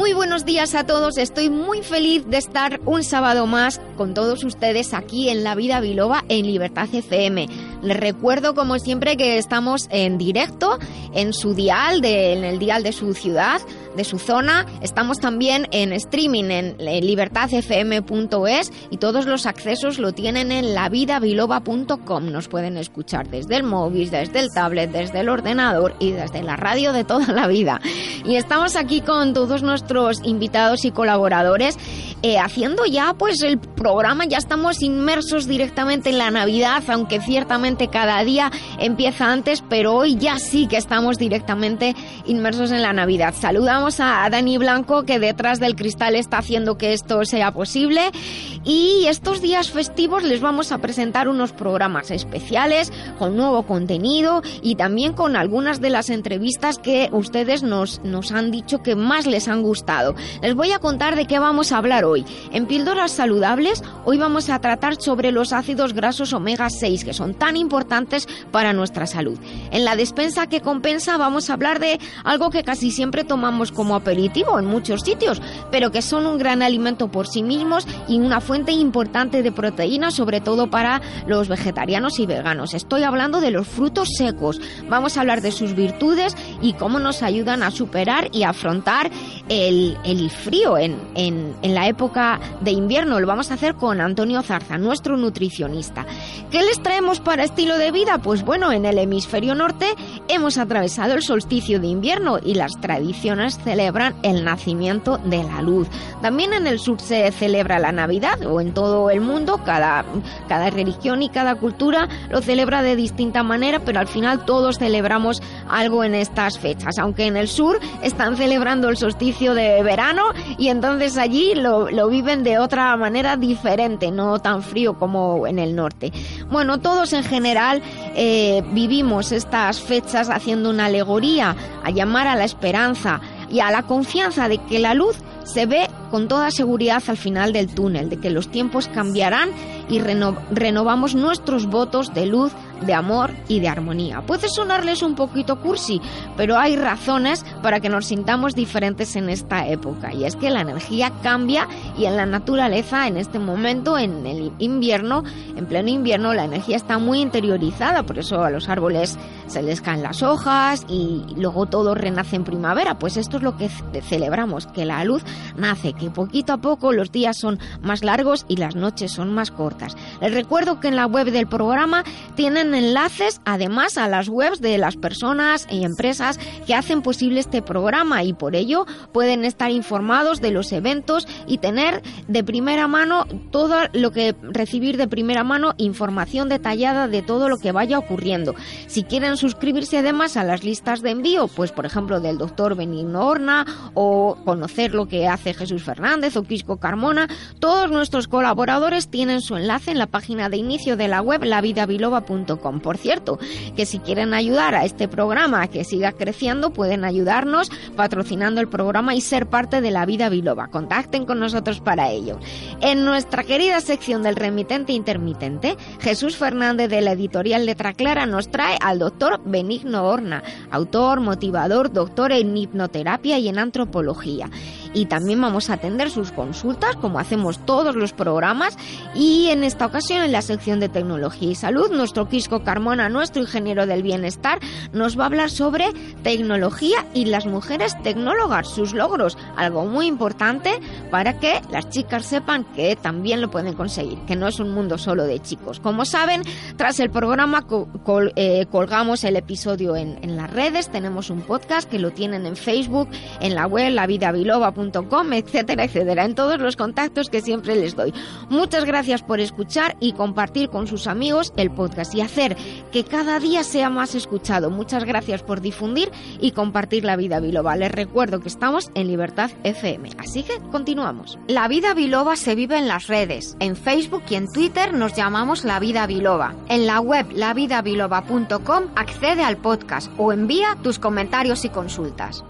Muy buenos días a todos, estoy muy feliz de estar un sábado más con todos ustedes aquí en La Vida Biloba en Libertad FM. Les recuerdo como siempre que estamos en directo en su dial, en el dial de su ciudad, de su zona. Estamos también en streaming en libertadfm.es y todos los accesos lo tienen en lavidabiloba.com. Nos pueden escuchar desde el móvil, desde el tablet, desde el ordenador y desde la radio de toda la vida. Y estamos aquí con todos nuestros invitados y colaboradores eh, haciendo ya pues el programa, ya estamos inmersos directamente en la Navidad, aunque ciertamente cada día empieza antes, pero hoy ya sí que estamos directamente inmersos en la Navidad. Saludamos a Dani Blanco que detrás del cristal está haciendo que esto sea posible y estos días festivos les vamos a presentar unos programas especiales con nuevo contenido y también con algunas de las entrevistas que ustedes nos, nos han dicho que más les han gustado. Les voy a contar de qué vamos a hablar hoy. En Píldoras Saludables, hoy vamos a tratar sobre los ácidos grasos omega 6, que son tan importantes para nuestra salud. En la despensa que compensa vamos a hablar de algo que casi siempre tomamos como aperitivo en muchos sitios, pero que son un gran alimento por sí mismos y una fuente importante de proteínas, sobre todo para los vegetarianos y veganos. Estoy hablando de los frutos secos. Vamos a hablar de sus virtudes y cómo nos ayudan a superar y afrontar el, frío en, en, la época de invierno. Lo vamos a hacer con Antonio Zarza, nuestro nutricionista. ¿Qué les traemos para estilo de vida? Pues bueno, en el hemisferio norte hemos atravesado el solsticio de invierno y las tradiciones celebran el nacimiento de la luz. También en el sur se celebra la Navidad o en todo el mundo, cada, cada religión y cada cultura lo celebra de distinta manera, pero al final todos celebramos algo en estas fechas, aunque en el sur están celebrando el solsticio de verano y entonces allí lo, lo viven de otra manera diferente, no tan frío como en el norte. Bueno, todos en general eh, vivimos estas fechas haciendo una alegoría a llamar a la esperanza y a la confianza de que la luz se ve con toda seguridad al final del túnel, de que los tiempos cambiarán y renovamos nuestros votos de luz, de amor y de armonía. Puede sonarles un poquito cursi, pero hay razones para que nos sintamos diferentes en esta época. Y es que la energía cambia y en la naturaleza, en este momento, en el invierno, en pleno invierno, la energía está muy interiorizada. Por eso a los árboles se les caen las hojas y luego todo renace en primavera. Pues esto es lo que celebramos, que la luz nace, que poquito a poco los días son más largos y las noches son más cortas. Les recuerdo que en la web del programa tienen enlaces además a las webs de las personas y empresas que hacen posible este programa y por ello pueden estar informados de los eventos y tener de primera mano todo lo que recibir de primera mano información detallada de todo lo que vaya ocurriendo. Si quieren suscribirse además a las listas de envío, pues por ejemplo del doctor Benigno Horna o conocer lo que hace Jesús Fernández o Quisco Carmona, todos nuestros colaboradores tienen su enlace en la página de inicio de la web lavidabiloba.com por cierto, que si quieren ayudar a este programa a que siga creciendo, pueden ayudarnos patrocinando el programa y ser parte de la vida biloba. Contacten con nosotros para ello. En nuestra querida sección del remitente intermitente, Jesús Fernández de la editorial Letra Clara nos trae al doctor Benigno Horna, autor, motivador, doctor en hipnoterapia y en antropología y también vamos a atender sus consultas como hacemos todos los programas y en esta ocasión en la sección de tecnología y salud nuestro Quisco Carmona, nuestro ingeniero del bienestar, nos va a hablar sobre tecnología y las mujeres tecnólogas, sus logros, algo muy importante para que las chicas sepan que también lo pueden conseguir, que no es un mundo solo de chicos. Como saben, tras el programa eh, colgamos el episodio en, las redes, tenemos un podcast que lo tienen en Facebook, en la web lavidabiloba.com etcétera, etcétera, en todos los contactos que siempre les doy. Muchas gracias por escuchar y compartir con sus amigos el podcast y hacer que cada día sea más escuchado. Muchas gracias por difundir y compartir la vida biloba. Les recuerdo que estamos en Libertad FM. Así que continuamos. La vida biloba se vive en las redes. En Facebook y en Twitter nos llamamos La Vida Biloba. En la web lavidabiloba.com accede al podcast o envía tus comentarios y consultas.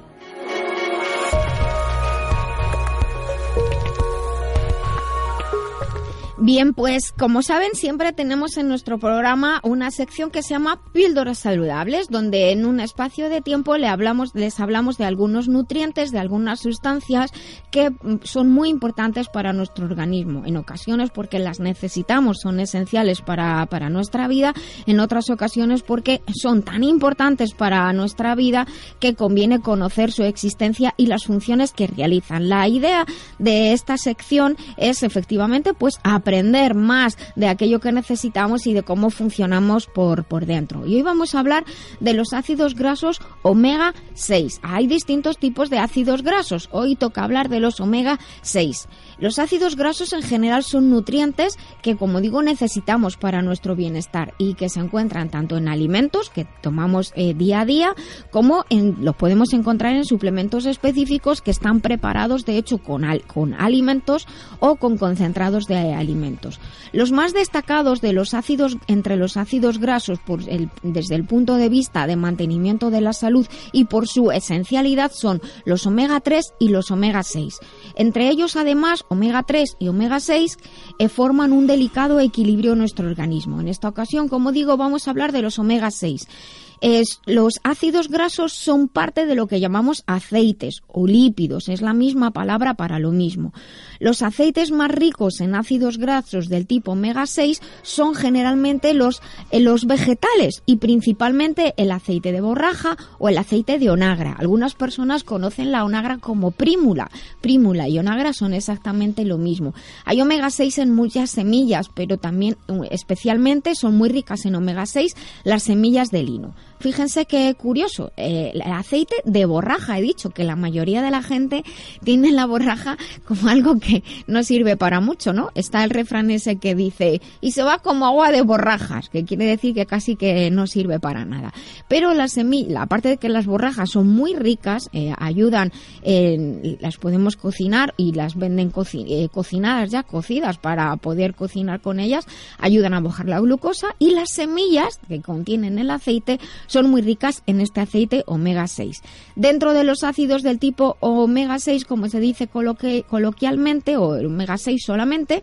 Bien, pues como saben, siempre tenemos en nuestro programa una sección que se llama Píldoras Saludables, donde en un espacio de tiempo le hablamos, les hablamos de algunos nutrientes, de algunas sustancias que mm, son muy importantes para nuestro organismo. En ocasiones porque las necesitamos, son esenciales para, para nuestra vida, en otras ocasiones porque son tan importantes para nuestra vida que conviene conocer su existencia y las funciones que realizan. La idea de esta sección es efectivamente pues aprender aprender más de aquello que necesitamos y de cómo funcionamos por, por dentro. Y hoy vamos a hablar de los ácidos grasos omega 6. Hay distintos tipos de ácidos grasos. Hoy toca hablar de los omega 6. Los ácidos grasos en general son nutrientes que, como digo, necesitamos para nuestro bienestar y que se encuentran tanto en alimentos que tomamos eh, día a día como en, los podemos encontrar en suplementos específicos que están preparados, de hecho, con, alimentos o con concentrados de alimentos. Los más destacados de los ácidos entre los ácidos grasos por desde el punto de vista de mantenimiento de la salud y por su esencialidad son los omega 3 y los omega 6. Entre ellos, además, omega 3 y omega 6 eh, forman un delicado equilibrio en nuestro organismo. En esta ocasión, como digo, vamos a hablar de los omega 6 los ácidos grasos son parte de lo que llamamos aceites o lípidos, es la misma palabra para lo mismo. Los aceites más ricos en ácidos grasos del tipo omega 6 son generalmente los, eh, los vegetales y principalmente el aceite de borraja o el aceite de onagra. Algunas personas conocen la onagra como prímula. Prímula y onagra son exactamente lo mismo. Hay omega 6 en muchas semillas, pero también especialmente son muy ricas en omega 6 las semillas de lino. Fíjense qué curioso, eh, el aceite de borraja, he dicho que la mayoría de la gente tiene la borraja como algo que no sirve para mucho, ¿no? Está el refrán ese que dice, y se va como agua de borrajas, que quiere decir que casi que no sirve para nada. Pero la semilla, aparte de que las borrajas son muy ricas, eh, ayudan, las podemos cocinar y las venden eh, cocinadas ya, cocidas para poder cocinar con ellas, ayudan a bajar la glucosa y las semillas que contienen el aceite son muy ricas en este aceite omega 6. Dentro de los ácidos del tipo omega 6, como se dice coloquialmente, o omega 6 solamente,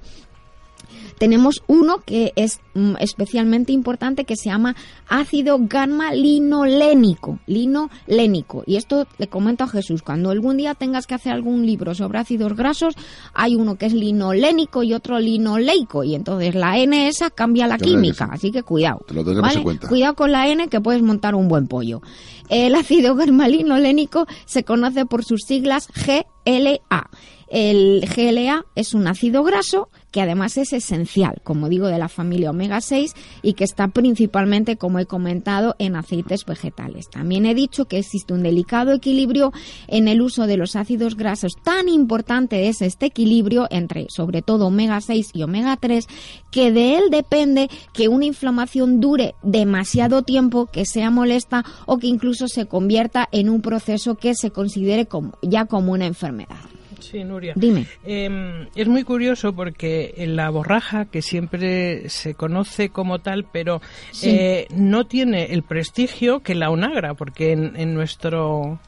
tenemos uno que es mm, especialmente importante que se llama ácido gamma linolénico, linolénico. Y esto le comento a Jesús, cuando algún día tengas que hacer algún libro sobre ácidos grasos, hay uno que es linolénico y otro linoleico y entonces la N esa cambia la química, así que cuidado. Cuidado con la N que puedes montar un buen pollo. El ácido gamma linolénico se conoce por sus siglas GLA. El GLA es un ácido graso que además es esencial, como digo, de la familia omega 6 y que está principalmente, como he comentado, en aceites vegetales. También he dicho que existe un delicado equilibrio en el uso de los ácidos grasos. Tan importante es este equilibrio entre, sobre todo, omega 6 y omega 3, que de él depende que una inflamación dure demasiado tiempo, que sea molesta o que incluso se convierta en un proceso que se considere ya como una enfermedad. Sí, Nuria. Dime. Em, es muy curioso porque en la borraja, que siempre se conoce como tal, pero eh, no tiene el prestigio que la onagra, porque en nuestro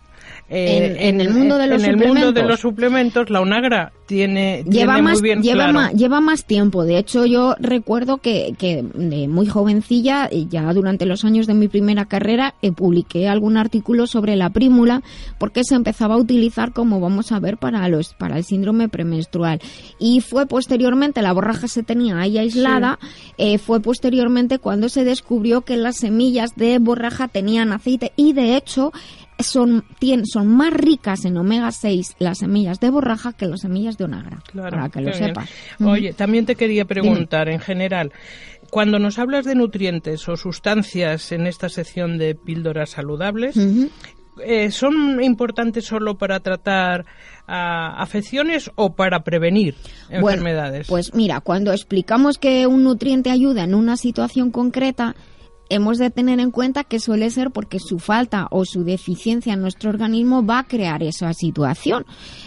en, el mundo de los en suplementos. el mundo de los suplementos. la Onagra tiene, lleva más, muy bien lleva más lleva más tiempo. De hecho yo recuerdo que, que de muy jovencilla ya durante los años de mi primera carrera eh, publiqué algún artículo sobre la prímula porque se empezaba a utilizar como vamos a ver para los para el síndrome premenstrual. Y fue posteriormente la borraja se tenía ahí aislada eh, fue posteriormente cuando se descubrió que las semillas de borraja tenían aceite. Y de hecho son, son más ricas en omega 6 las semillas de borraja que las semillas de onagra, para que lo sepas. Oye, también te quería preguntar, en general, cuando nos hablas de nutrientes o sustancias en esta sección de píldoras saludables, eh, son importantes solo para tratar ah, afecciones o para prevenir enfermedades? pues mira, cuando explicamos que un nutriente ayuda en una situación concreta, hemos de tener en cuenta que suele ser porque su falta o su deficiencia en nuestro organismo va a crear esa situación.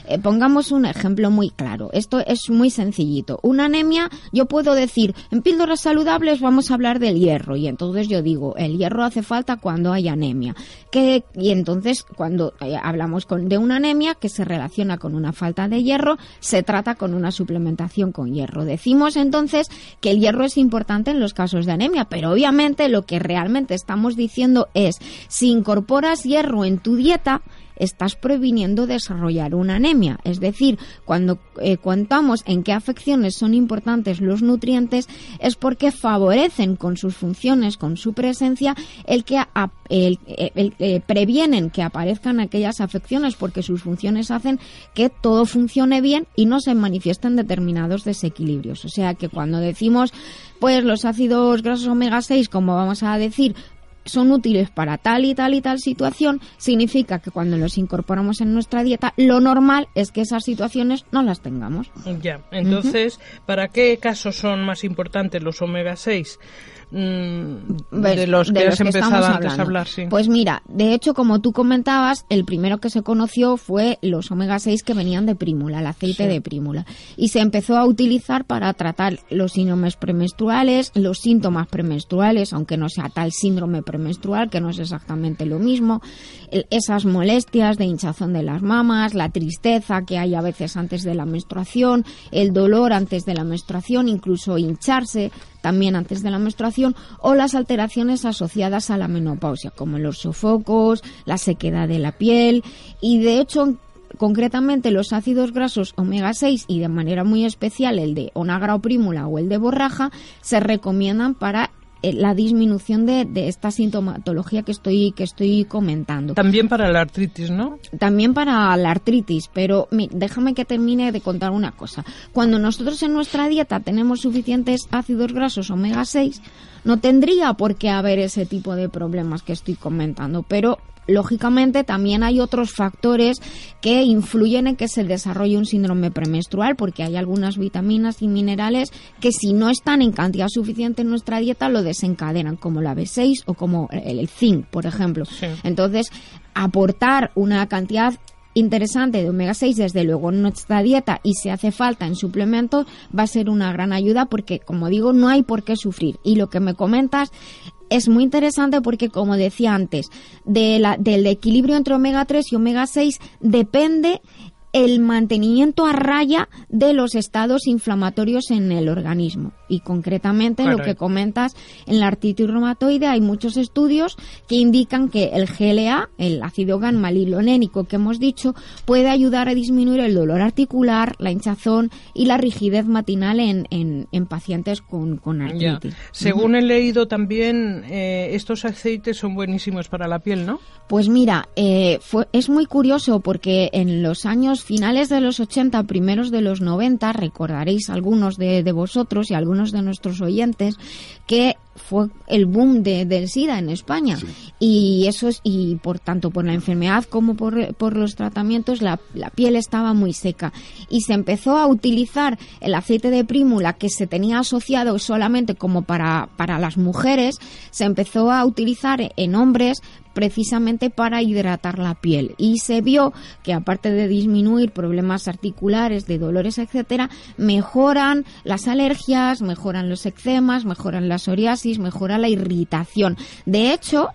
Eh, pongamos un ejemplo muy claro. Esto es muy sencillito. Una anemia, yo puedo decir, en píldoras saludables vamos a hablar del hierro. Y entonces yo digo, el hierro hace falta cuando hay anemia. Que, y entonces cuando eh, hablamos con, de una anemia que se relaciona con una falta de hierro, se trata con una suplementación con hierro. Decimos entonces que el hierro es importante en los casos de anemia, pero obviamente lo que que realmente estamos diciendo es, si incorporas hierro en tu dieta, estás previniendo desarrollar una anemia. Es decir, cuando eh, contamos en qué afecciones son importantes los nutrientes es porque favorecen con sus funciones, con su presencia, el que eh, previenen que aparezcan aquellas afecciones porque sus funciones hacen que todo funcione bien y no se manifiesten determinados desequilibrios. O sea que cuando decimos pues los ácidos grasos omega 6, como vamos a decir, son útiles para tal y tal y tal situación, significa que cuando los incorporamos en nuestra dieta, lo normal es que esas situaciones no las tengamos. Ya, entonces, ¿para qué casos son más importantes los omega 6? Mm, de los que has empezado antes a hablar, sí. Pues mira, de hecho, como tú comentabas, el primero que se conoció fue los omega 6 que venían de prímula, el aceite de prímula. Y se empezó a utilizar para tratar los síndromes premenstruales, los síntomas premenstruales, aunque no sea tal síndrome premenstrual, que no es exactamente lo mismo, esas molestias de hinchazón de las mamas, la tristeza que hay a veces antes de la menstruación, el dolor antes de la menstruación, incluso hincharse, también antes de la menstruación, o las alteraciones asociadas a la menopausia, como los sofocos, la sequedad de la piel, y de hecho concretamente los ácidos grasos omega 6 y de manera muy especial el de onagra o prímula o el de borraja se recomiendan para la disminución de, esta sintomatología que estoy que estoy comentando. También para la artritis, ¿no? También para la artritis, pero déjame que termine de contar una cosa. Cuando nosotros en nuestra dieta tenemos suficientes ácidos grasos omega 6, no tendría por qué haber ese tipo de problemas que estoy comentando, pero lógicamente también hay otros factores que influyen en que se desarrolle un síndrome premenstrual porque hay algunas vitaminas y minerales que si no están en cantidad suficiente en nuestra dieta lo desencadenan como la B6 o como el, zinc por ejemplo. Entonces aportar una cantidad interesante de omega 6 desde luego en nuestra dieta y si hace falta en suplemento va a ser una gran ayuda porque como digo no hay por qué sufrir. Y lo que me comentas es muy interesante porque, como decía antes, del equilibrio entre omega 3 y omega 6 depende el mantenimiento a raya de los estados inflamatorios en el organismo. Y concretamente lo que comentas en la artritis reumatoide hay muchos estudios que indican que el GLA, el ácido gamma lilonénico que hemos dicho, puede ayudar a disminuir el dolor articular, la hinchazón y la rigidez matinal en, en, pacientes con, con artritis. Según he leído también, eh, estos aceites son buenísimos para la piel, ¿no? Pues mira, eh, fue, es muy curioso porque en los años finales de los 80, primeros de los 90, recordaréis algunos de, vosotros y algunos de nuestros oyentes que fue el boom de, del SIDA en España. Y eso es, y por tanto por la enfermedad como por, por los tratamientos, la, la, piel estaba muy seca. Y se empezó a utilizar el aceite de prímula que se tenía asociado solamente como para, para las mujeres, se empezó a utilizar en hombres precisamente para hidratar la piel y se vio que aparte de disminuir problemas articulares, de dolores, etcétera, mejoran las alergias, mejoran los eczemas, mejoran la psoriasis, mejora la irritación. De hecho,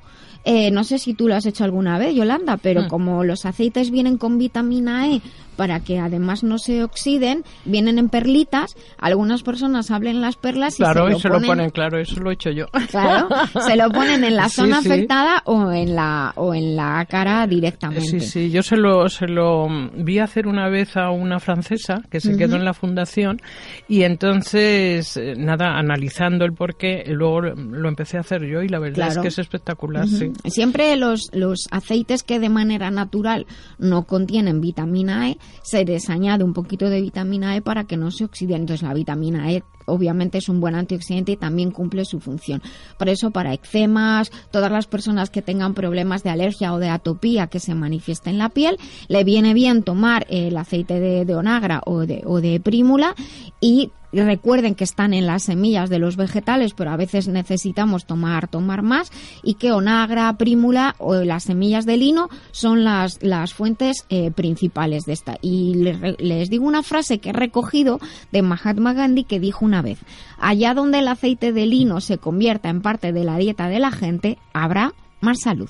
eh, no sé si tú lo has hecho alguna vez, Yolanda, pero mm. como los aceites vienen con vitamina E para que además no se oxiden, vienen en perlitas, algunas personas abren las perlas y claro, se, lo, ponen, Claro, eso lo he hecho yo. Claro, se lo ponen en la zona afectada o en la o en la cara directamente. Sí, sí, yo se lo, se lo vi hacer una vez a una francesa que se quedó en la fundación y entonces, eh, nada, analizando el porqué, luego lo empecé a hacer yo y la verdad es que es espectacular, sí. Siempre los, los aceites que de manera natural no contienen vitamina E se les añade un poquito de vitamina E para que no se oxiden. Entonces la vitamina E obviamente es un buen antioxidante y también cumple su función. Por eso para eczemas, todas las personas que tengan problemas de alergia o de atopía que se manifiesta en la piel, le viene bien tomar el aceite de, onagra o de, o de prímula y recuerden que están en las semillas de los vegetales, pero a veces necesitamos tomar, tomar más, y que onagra, prímula o las semillas de lino son las, las fuentes eh, principales de esta. Y les, les digo una frase que he recogido de Mahatma Gandhi que dijo una vez, allá donde el aceite de lino se convierta en parte de la dieta de la gente, habrá más salud.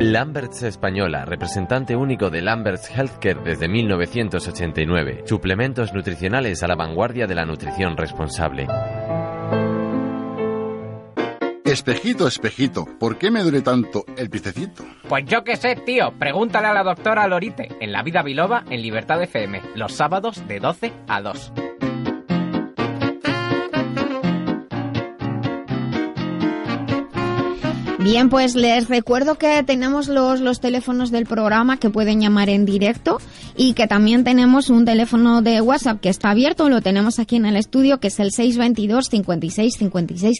Lamberts Española, representante único de Lamberts Healthcare desde 1989. Suplementos nutricionales a la vanguardia de la nutrición responsable. Espejito, espejito, ¿por qué me duele tanto el piececito? Pues yo qué sé, tío. Pregúntale a la doctora Lorite en La Vida Biloba en Libertad FM, los sábados de 12 a 2. Bien, pues les recuerdo que tenemos los, los teléfonos del programa que pueden llamar en directo y que también tenemos un teléfono de WhatsApp que está abierto, lo tenemos aquí en el estudio, que es el 622 56 56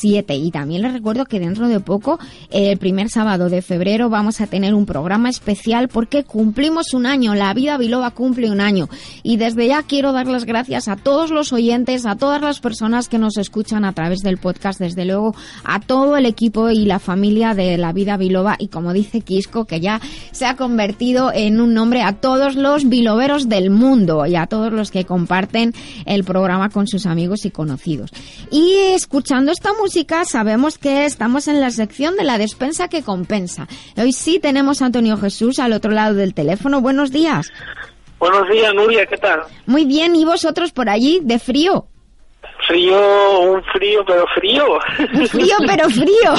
07. Y también les recuerdo que dentro de poco, el primer sábado de febrero, vamos a tener un programa especial porque cumplimos un año, la vida biloba cumple un año. Y desde ya quiero dar las gracias a todos los oyentes, a todas las personas que nos escuchan a través del podcast, desde luego a todo el equipo y la familia de la vida biloba y como dice Quisco que ya se ha convertido en un nombre a todos los biloberos del mundo y a todos los que comparten el programa con sus amigos y conocidos. Y escuchando esta música sabemos que estamos en la sección de la despensa que compensa. Hoy sí tenemos a Antonio Jesús al otro lado del teléfono. Buenos días. Buenos días, Nuria, ¿qué tal? Muy bien, ¿y vosotros por allí de frío? Frío, un frío, pero frío. Frío, pero frío.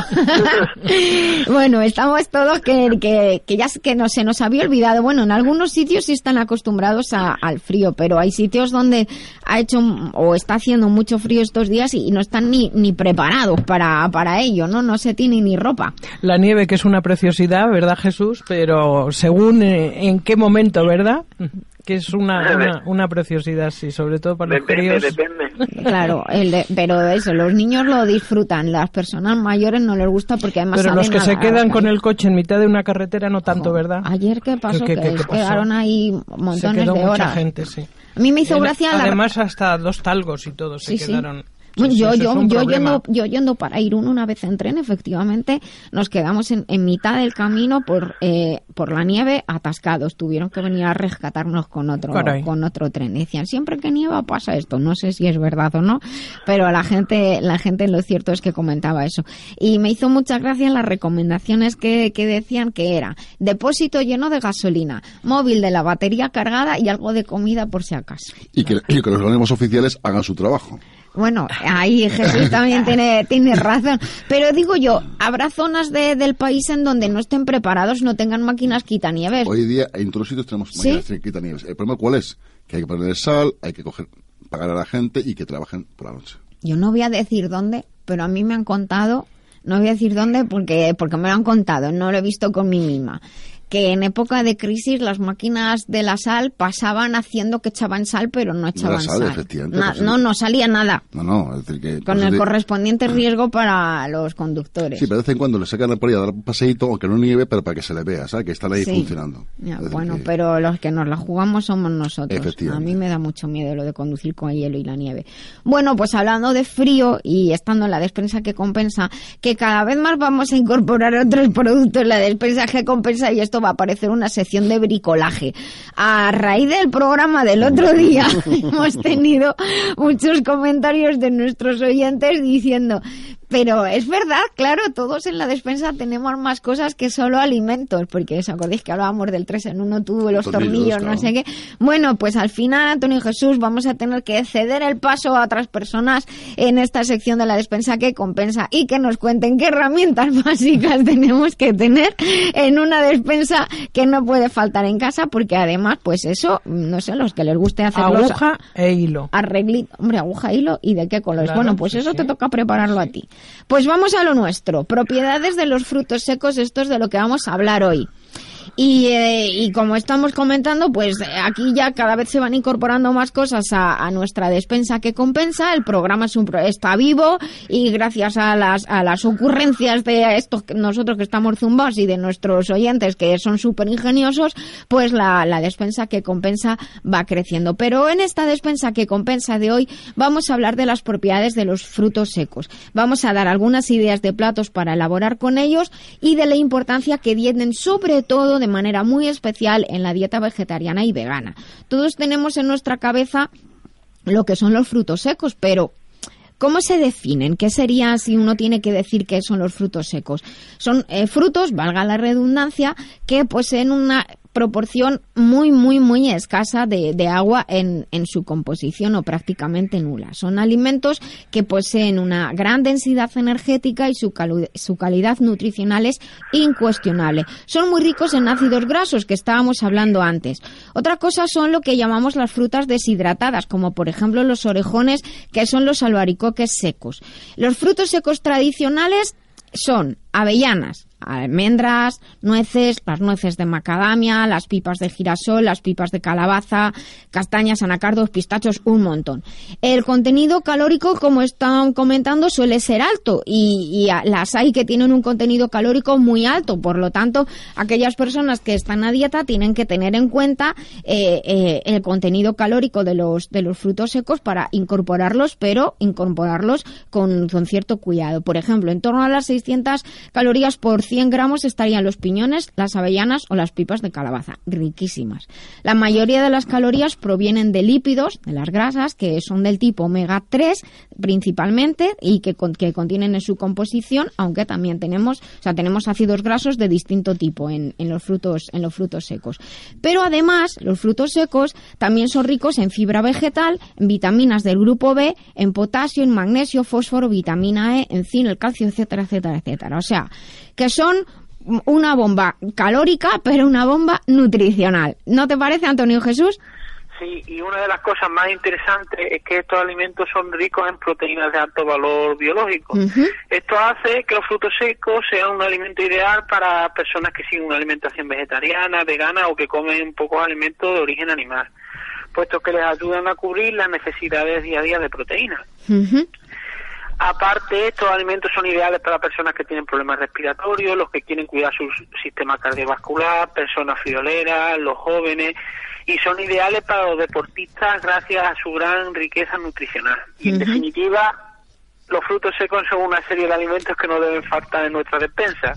bueno, estamos todos que, que, que ya que no, se nos había olvidado. Bueno, en algunos sitios sí están acostumbrados a, al frío, pero hay sitios donde ha hecho o está haciendo mucho frío estos días y, no están ni, ni preparados para, para ello, ¿no? No se tiene ni ropa. La nieve, que es una preciosidad, ¿verdad, Jesús? Pero según eh, en qué momento, ¿verdad? Que es una, una, una, preciosidad, sí, sobre todo para los depende, críos. Depende. Claro, el de, pero eso, los niños lo disfrutan, las personas mayores no les gusta porque además Pero los que nada, se quedan con el coche en mitad de una carretera no tanto, Ojo, ¿verdad? Ayer qué pasó, ¿Qué, que qué, qué pasó? quedaron ahí montones se quedó de mucha horas. gente, sí. A mí me hizo gracia la... Además hasta dos talgos y todo Sí, se sí. quedaron. Sí, yo, eso es yo, yo, problema. yendo, yo yendo para Irún una vez en tren, efectivamente, nos quedamos en, en mitad del camino por, eh, por la nieve atascados. Tuvieron que venir a rescatarnos con otro, Caray. con otro tren. Decían, siempre que nieva pasa esto. No sé si es verdad o no, pero la gente, la gente lo cierto es que comentaba eso. Y me hizo mucha gracia las recomendaciones que, que decían que era depósito lleno de gasolina, móvil de la batería cargada y algo de comida por si acaso. Y que, y que los organismos oficiales hagan su trabajo. Bueno, ahí Jesús también tiene, tiene razón. Pero digo yo, habrá zonas de- del país en donde no estén preparados, no tengan máquinas quitanieves. Hoy día en todos los sitios tenemos ¿Sí? máquinas que quitan nieves. El problema cuál es? Que hay que ponerle sal, hay que coger, pagar a la gente y que trabajen por la noche. Yo no voy a decir dónde, pero a mí me han contado, no voy a decir dónde porque, porque me lo han contado, no lo he visto con mí misma. Que en época de crisis las máquinas de la sal pasaban haciendo que echaban sal, pero no echaban sal, sal. efectivamente, Na- pues no, no salía nada. No, no, es decir que... Con pues, el de- correspondiente riesgo para los conductores. Sí, pero de vez en cuando le sacan por ahí a dar un paseíto, aunque no nieve, pero para que se le vea, ¿sabes? Que están ahí Sí. funcionando. Ya, Es bueno, que- pero los que nos la jugamos somos nosotros. A Efectivamente. mí me da mucho miedo lo de conducir con hielo y la nieve. Bueno, pues hablando de frío y estando en la despensa que compensa, que cada vez más vamos a incorporar otros productos en la despensa que compensa y esto va a parecer una sección de bricolaje. A raíz del programa del otro día hemos tenido muchos comentarios de nuestros oyentes diciendo pero es verdad, claro, todos en la despensa tenemos más cosas que solo alimentos, porque os acordáis que hablábamos del 3 en 1 tubo, los Tornillos, tornillos, no sé qué. Bueno, pues al final, Antonio y Jesús, vamos a tener que ceder el paso a otras personas en esta sección de la despensa que compensa y que nos cuenten qué herramientas básicas tenemos que tener en una despensa que no puede faltar en casa, porque además, pues eso, no sé, los que les guste hacer los Aguja e hilo. arreglito, hombre, aguja, hilo y de qué colores. Claro, bueno, pues sí, eso sí. te toca prepararlo a ti. Pues vamos a lo nuestro. Propiedades de los frutos secos, esto es de lo que vamos a hablar hoy. Y, eh, y como estamos comentando, pues aquí ya cada vez se van incorporando más cosas a, nuestra despensa que compensa. El programa es un, está vivo y gracias a las, a las ocurrencias de estos nosotros que estamos zumbados y de nuestros oyentes que son súper ingeniosos, pues la, la despensa que compensa va creciendo. Pero en esta despensa que compensa de hoy vamos a hablar de las propiedades de los frutos secos. Vamos a dar algunas ideas de platos para elaborar con ellos y de la importancia que tienen sobre todo de manera muy especial en la dieta vegetariana y vegana. Todos tenemos en nuestra cabeza lo que son los frutos secos, pero ¿Cómo se definen? ¿Qué sería si uno tiene que decir qué son los frutos secos? Son eh, frutos, valga la redundancia, que poseen una proporción muy, muy, muy escasa de, agua en, en su composición o prácticamente nula. Son alimentos que poseen una gran densidad energética y su, calu- su calidad nutricional es incuestionable. Son muy ricos en ácidos grasos que estábamos hablando antes. Otra cosa son lo que llamamos las frutas deshidratadas, como por ejemplo los orejones, que son los albaricoques secos. Los frutos secos tradicionales son avellanas, almendras, nueces, las nueces de macadamia, las pipas de girasol, las pipas de calabaza, castañas, anacardos, pistachos, un montón. El contenido calórico, como están comentando, suele ser alto y, las hay que tienen un contenido calórico muy alto. Por lo tanto, aquellas personas que están a dieta tienen que tener en cuenta eh, eh, el contenido calórico de los, de los frutos secos para incorporarlos, pero incorporarlos con, con cierto cuidado. Por ejemplo, en torno a las 600 calorías por 100 gramos estarían los piñones, las avellanas o las pipas de calabaza, riquísimas. La mayoría de las calorías provienen de lípidos, de las grasas, que son del tipo omega 3 principalmente y que, que contienen en su composición, aunque también tenemos, o sea, tenemos ácidos grasos de distinto tipo en, en los frutos, en los frutos secos. Pero además, los frutos secos también son ricos en fibra vegetal, en vitaminas del grupo B, en potasio, en magnesio, fósforo, vitamina E, en zinc, el calcio, etcétera, etcétera, etcétera. O sea, que son una bomba calórica, pero una bomba nutricional. ¿No te parece, Antonio Jesús? Sí, y una de las cosas más interesantes es que estos alimentos son ricos en proteínas de alto valor biológico. Esto hace que los frutos secos sean un alimento ideal para personas que siguen una alimentación vegetariana, vegana o que comen pocos alimentos de origen animal, puesto que les ayudan a cubrir las necesidades día a día de proteínas. Aparte, estos alimentos son ideales para personas que tienen problemas respiratorios, los que quieren cuidar su sistema cardiovascular, personas frioleras, los jóvenes, y son ideales para los deportistas gracias a su gran riqueza nutricional. Y en definitiva, los frutos secos son una serie de alimentos que no deben faltar en nuestra despensa.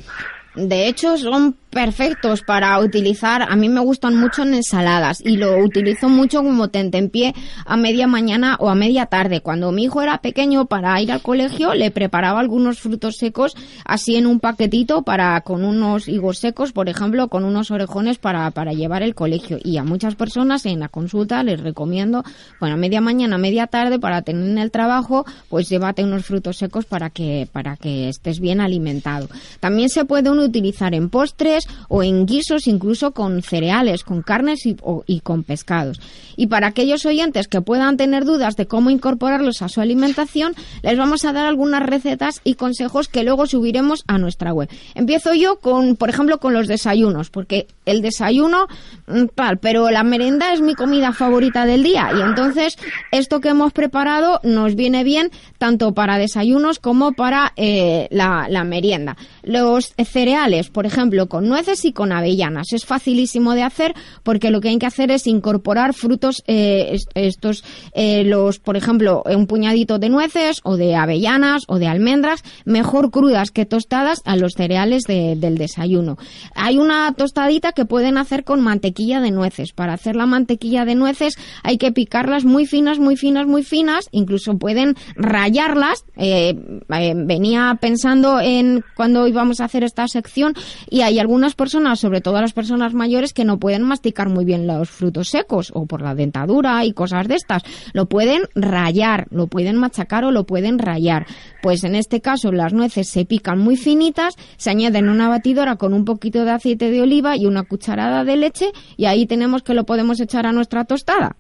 De hecho, son perfectos para utilizar. A mí me gustan mucho en ensaladas y lo utilizo mucho como tentempié a media mañana o a media tarde. Cuando mi hijo era pequeño para ir al colegio, le preparaba algunos frutos secos así en un paquetito para con unos higos secos, por ejemplo, con unos orejones para, para llevar el colegio. Y a muchas personas en la consulta les recomiendo, bueno, a media mañana, media tarde para tener en el trabajo, pues llévate unos frutos secos para que para que estés bien alimentado. También se puede uno utilizar en postres o en guisos, incluso con cereales, con carnes y, con pescados. Y para aquellos oyentes que puedan tener dudas de cómo incorporarlos a su alimentación, les vamos a dar algunas recetas y consejos que luego subiremos a nuestra web. Empiezo yo con, por ejemplo, con los desayunos, porque el desayuno, mm, tal, pero la merenda es mi comida favorita del día y entonces esto que hemos preparado nos viene bien tanto para desayunos como para eh, la merienda. Los cereales, por ejemplo, con nueces y con avellanas. Es facilísimo de hacer porque lo que hay que hacer es incorporar frutos, eh, est- estos, eh, los, por ejemplo, un puñadito de nueces o de avellanas o de almendras, mejor crudas que tostadas a los cereales de- del desayuno. Hay una tostadita que pueden hacer con mantequilla de nueces. Para hacer la mantequilla de nueces hay que picarlas muy finas, muy finas, muy finas. Incluso pueden rayarlas. Eh, venía pensando en cuando íbamos a hacer esta sección y hay algunas personas, sobre todo las personas mayores, que no pueden masticar muy bien los frutos secos o por la dentadura y cosas de estas. Lo pueden rayar, lo pueden machacar o lo pueden rayar. Pues en este caso las nueces se pican muy finitas, se añaden en una batidora con un poquito de aceite de oliva y una cucharada de leche y ahí tenemos que lo podemos echar a nuestra tostada.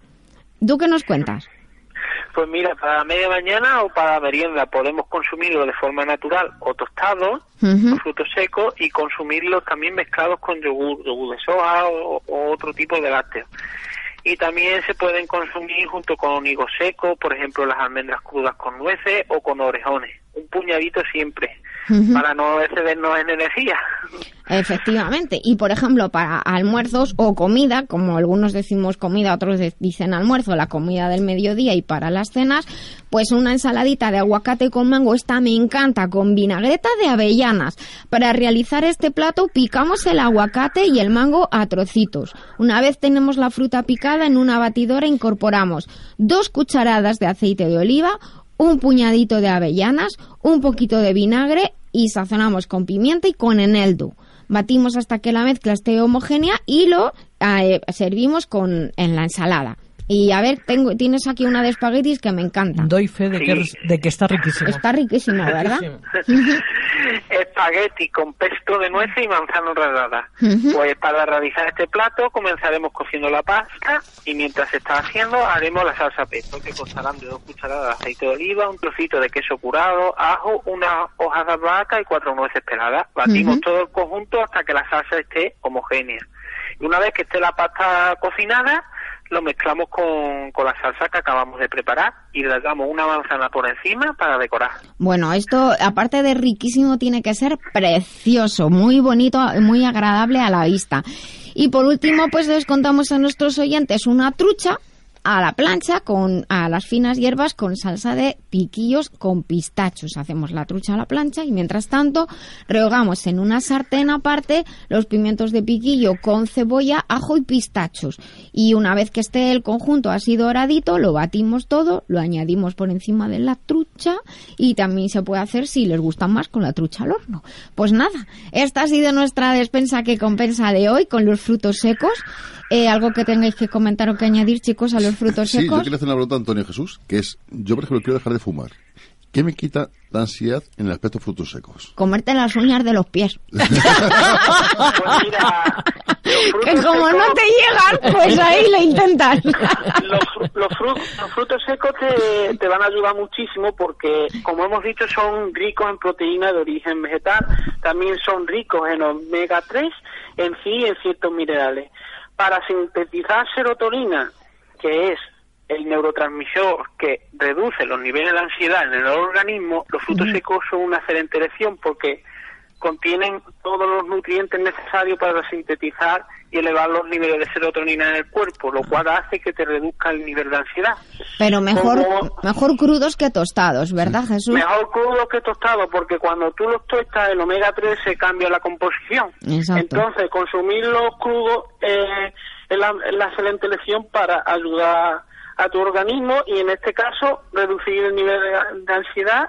¿Tú qué nos cuentas? Pues mira, para media mañana o para merienda podemos consumirlo de forma natural o tostado, Ujú. frutos secos, y consumirlos también mezclados con yogur, yogur de soja o, o otro tipo de lácteos. Y también se pueden consumir junto con higos secos, por ejemplo las almendras crudas con nueces o con orejones. Un puñadito siempre, para no excedernos en energía. Efectivamente. Y por ejemplo, para almuerzos o comida, como algunos decimos comida, otros dicen almuerzo, la comida del mediodía y para las cenas, pues una ensaladita de aguacate con mango, esta me encanta, con vinagreta de avellanas. Para realizar este plato picamos el aguacate y el mango a trocitos. Una vez tenemos la fruta picada en una batidora incorporamos dos cucharadas de aceite de oliva, un puñadito de avellanas, un poquito de vinagre y sazonamos con pimienta y con eneldo. Batimos hasta que la mezcla esté homogénea y lo eh, servimos con en la ensalada. Y a ver, tengo, tienes aquí una de espaguetis que me encanta. Doy fe de, Sí. que, de que está riquísimo. Está riquísima, ¿verdad? Espagueti con pesto de nueces y manzana enredada. Pues para realizar este plato comenzaremos cociendo la pasta y mientras se está haciendo haremos la salsa pesto que constarán de dos cucharadas de aceite de oliva, un trocito de queso curado, ajo, una hoja de albahaca y cuatro nueces peladas. Batimos todo el conjunto hasta que la salsa esté homogénea. Y una vez que esté la pasta cocinada, lo mezclamos con, con la salsa que acabamos de preparar y le damos una manzana por encima para decorar. Bueno, esto, aparte de riquísimo, tiene que ser precioso, muy bonito, muy agradable a la vista. Y por último, pues les contamos a nuestros oyentes una trucha a la plancha con a las finas hierbas con salsa de piquillos con pistachos. Hacemos la trucha a la plancha y mientras tanto rehogamos en una sartén aparte los pimientos de piquillo con cebolla, ajo y pistachos. Y una vez que esté el conjunto así doradito, lo batimos todo, lo añadimos por encima de la trucha y también se puede hacer si les gusta más con la trucha al horno. Pues nada, esta ha sido nuestra despensa que compensa de hoy con los frutos secos. Eh, algo que tengáis que comentar o que añadir, chicos, a los frutos Sí, yo secos. quería hacer una pregunta a Antonio Jesús, que es, yo por ejemplo quiero dejar de fumar. ¿Qué me quita la ansiedad en el aspecto frutos secos? Comerte las uñas de los pies. Pues mira, los que frutos como no secos- te llegan, pues ahí le intentas. los, los, fru- los frutos secos te, te van a ayudar muchísimo porque, como hemos dicho, son ricos en proteína de origen vegetal, también son ricos en omega 3, en sí y en ciertos minerales. Para sintetizar serotonina, que es el neurotransmisor que reduce los niveles de ansiedad en el organismo, los frutos secos son una excelente elección porque contienen todos los nutrientes necesarios para sintetizar y elevar los niveles de serotonina en el cuerpo, lo cual hace que te reduzca el nivel de ansiedad. Pero mejor, Como- mejor crudos que tostados, ¿verdad, Jesús? Mejor crudo que tostado, porque cuando tú los tostas, el omega 3 se cambia la composición. Exacto. Entonces, consumirlos crudos eh, es la, es la excelente elección para ayudar a tu organismo y, en este caso, reducir el nivel de, de ansiedad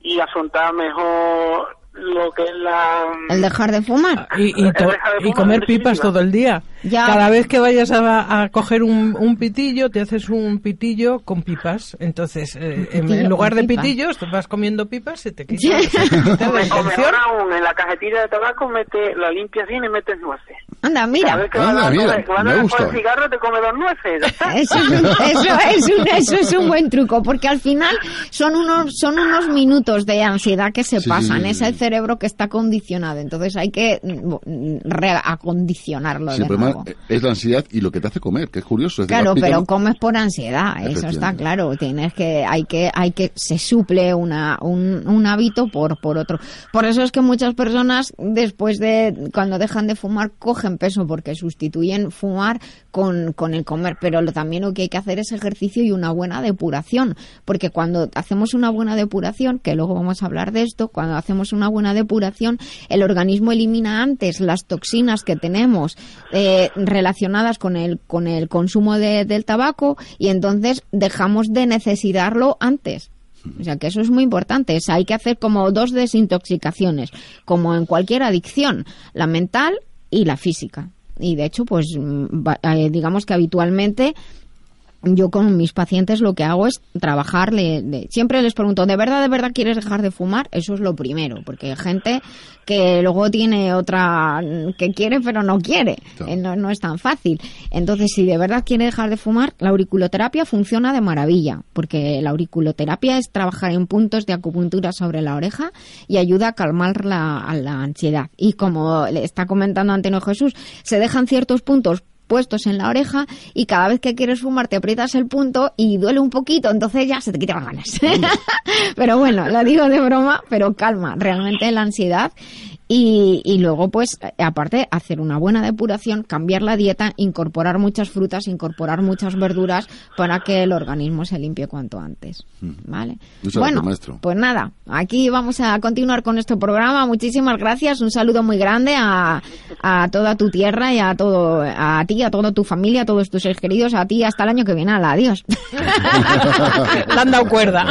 y afrontar mejor lo que es la... El dejar de fumar. Y, y to- Deja de y fumar, comer en pipas todo el día. Ya. Cada vez que vayas a, a coger un, un pitillo, te haces un pitillo con pipas. Entonces, eh, en, pitillo en lugar de pitillos, te vas comiendo pipas, se te quita, se te quita O la me- o intención. mejor aún, en la cajetilla de tabaco mete, la limpias bien y metes nueces. Anda, Cada mira. vez que Anda, vas a mira, comer- que vas me a gusta. por el cigarro te come dos nueces. Eso es, un, eso, es un, eso es un buen truco, porque al final son unos, son unos minutos de ansiedad que se Sí, pasan. sí, sí, es sí. el cerebro que está condicionado, entonces hay que mm, reacondicionarlo Es la ansiedad y lo que te hace comer, que es curioso. es Claro, pero comes por ansiedad, eso está claro. Tienes que, hay que, hay que, se suple una, un, un hábito por, por otro. Por eso es que muchas personas, después de, cuando dejan de fumar, cogen peso porque sustituyen fumar con, con el comer. Pero lo, también lo que hay que hacer es ejercicio y una buena depuración. Porque cuando hacemos una buena depuración, que luego vamos a hablar de esto, cuando hacemos una buena depuración, el organismo elimina antes las toxinas que tenemos eh, relacionadas con el, con el consumo de- del tabaco y entonces dejamos de necesitarlo antes. O sea que eso es muy importante. O hay que hacer como dos desintoxicaciones, como en cualquier adicción, la mental y la física. Y de hecho, pues mm, eh, digamos que habitualmente yo con mis pacientes lo que hago es trabajarle. siempre les pregunto, ¿de verdad, de verdad quieres dejar de fumar? Eso es lo primero, porque hay gente que luego tiene otra que quiere pero no quiere. Eh, no, no, es tan fácil. Entonces, si de verdad quiere dejar de fumar, la auriculoterapia funciona de maravilla, porque la auriculoterapia es trabajar en puntos de acupuntura sobre la oreja y ayuda a calmar la, la ansiedad. Y como le está comentando Antonio Jesús, se dejan ciertos puntos puestos en la oreja y cada vez que quieres fumar te aprietas el punto y duele un poquito, entonces ya se te quitan las ganas. pero bueno, lo digo de broma, pero calma, realmente la ansiedad y, y, luego, pues, aparte, hacer una buena depuración, cambiar la dieta, incorporar muchas frutas, incorporar muchas verduras para que el organismo se limpie cuanto antes. ¿Vale? bueno, pues nada, aquí vamos a continuar con este programa. Muchísimas gracias. Un saludo muy grande a, a toda tu tierra y a todo, a ti, a toda tu familia, a todos tus seres queridos, a ti hasta el año que viene. Adiós. Le han dado cuerda.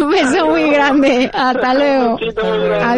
Un beso muy grande. Hasta luego. Adiós,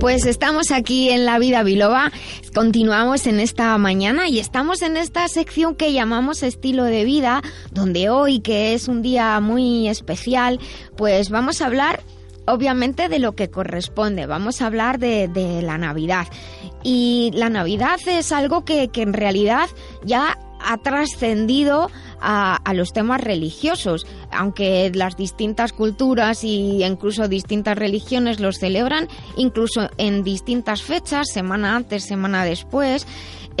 Pues estamos aquí en La Vida Biloba, continuamos en esta mañana y estamos en esta sección que llamamos estilo de vida, donde hoy, que es un día muy especial, pues vamos a hablar obviamente de lo que corresponde, vamos a hablar de, la Navidad. Y la Navidad es algo que, que en realidad ya ha trascendido a, los temas religiosos, aunque las distintas culturas y incluso distintas religiones los celebran, incluso en distintas fechas, semana antes, semana después.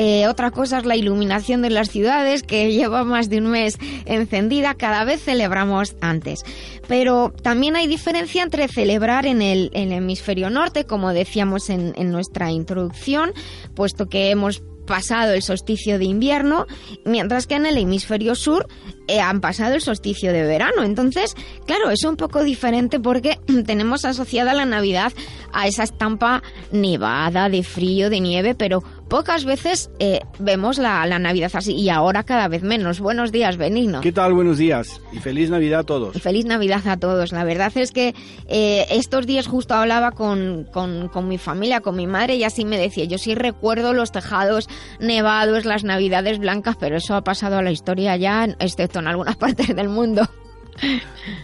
Eh, otra cosa es la iluminación de las ciudades, que lleva más de un mes encendida, cada vez celebramos antes. Pero también hay diferencia entre celebrar en el, hemisferio norte, como decíamos en, en nuestra introducción, puesto que hemos pasado el solsticio de invierno, mientras que en el hemisferio sur eh, han pasado el solsticio de verano. Entonces, claro, es un poco diferente porque tenemos asociada la Navidad a esa estampa nevada, de frío, de nieve, pero pocas veces eh, vemos la, Navidad así y ahora cada vez menos. Buenos días, Benigno. ¿Qué tal? Buenos días y feliz Navidad a todos. feliz Navidad a todos. La verdad es que eh, estos días justo hablaba con, con, con, mi familia, con mi madre y así me decía, yo sí recuerdo los tejados nevados, las Navidades blancas, pero eso ha pasado a la historia ya, excepto en algunas partes del mundo.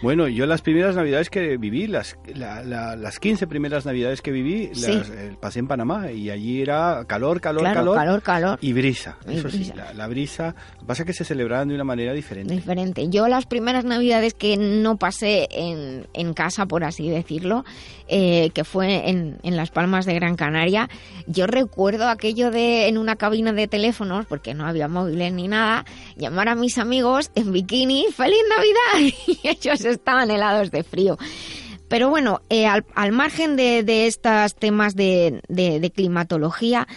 Bueno, yo las primeras navidades que viví, las, las 15 primeras navidades que viví, las, eh, pasé en Panamá y allí era calor, calor, calor, calor, calor. Y brisa, eso sí, la, brisa. Pasa que se celebraban de una manera diferente. Diferente. Yo las primeras navidades que no pasé en, en casa, por así decirlo, eh, que fue en, en Las Palmas de Gran Canaria, yo recuerdo aquello de en una cabina de teléfonos, porque no había móviles ni nada, llamar a mis amigos en bikini, ¡Feliz Navidad! y ellos estaban helados de frío. Pero bueno, eh, al, margen de, estos temas de, climatología,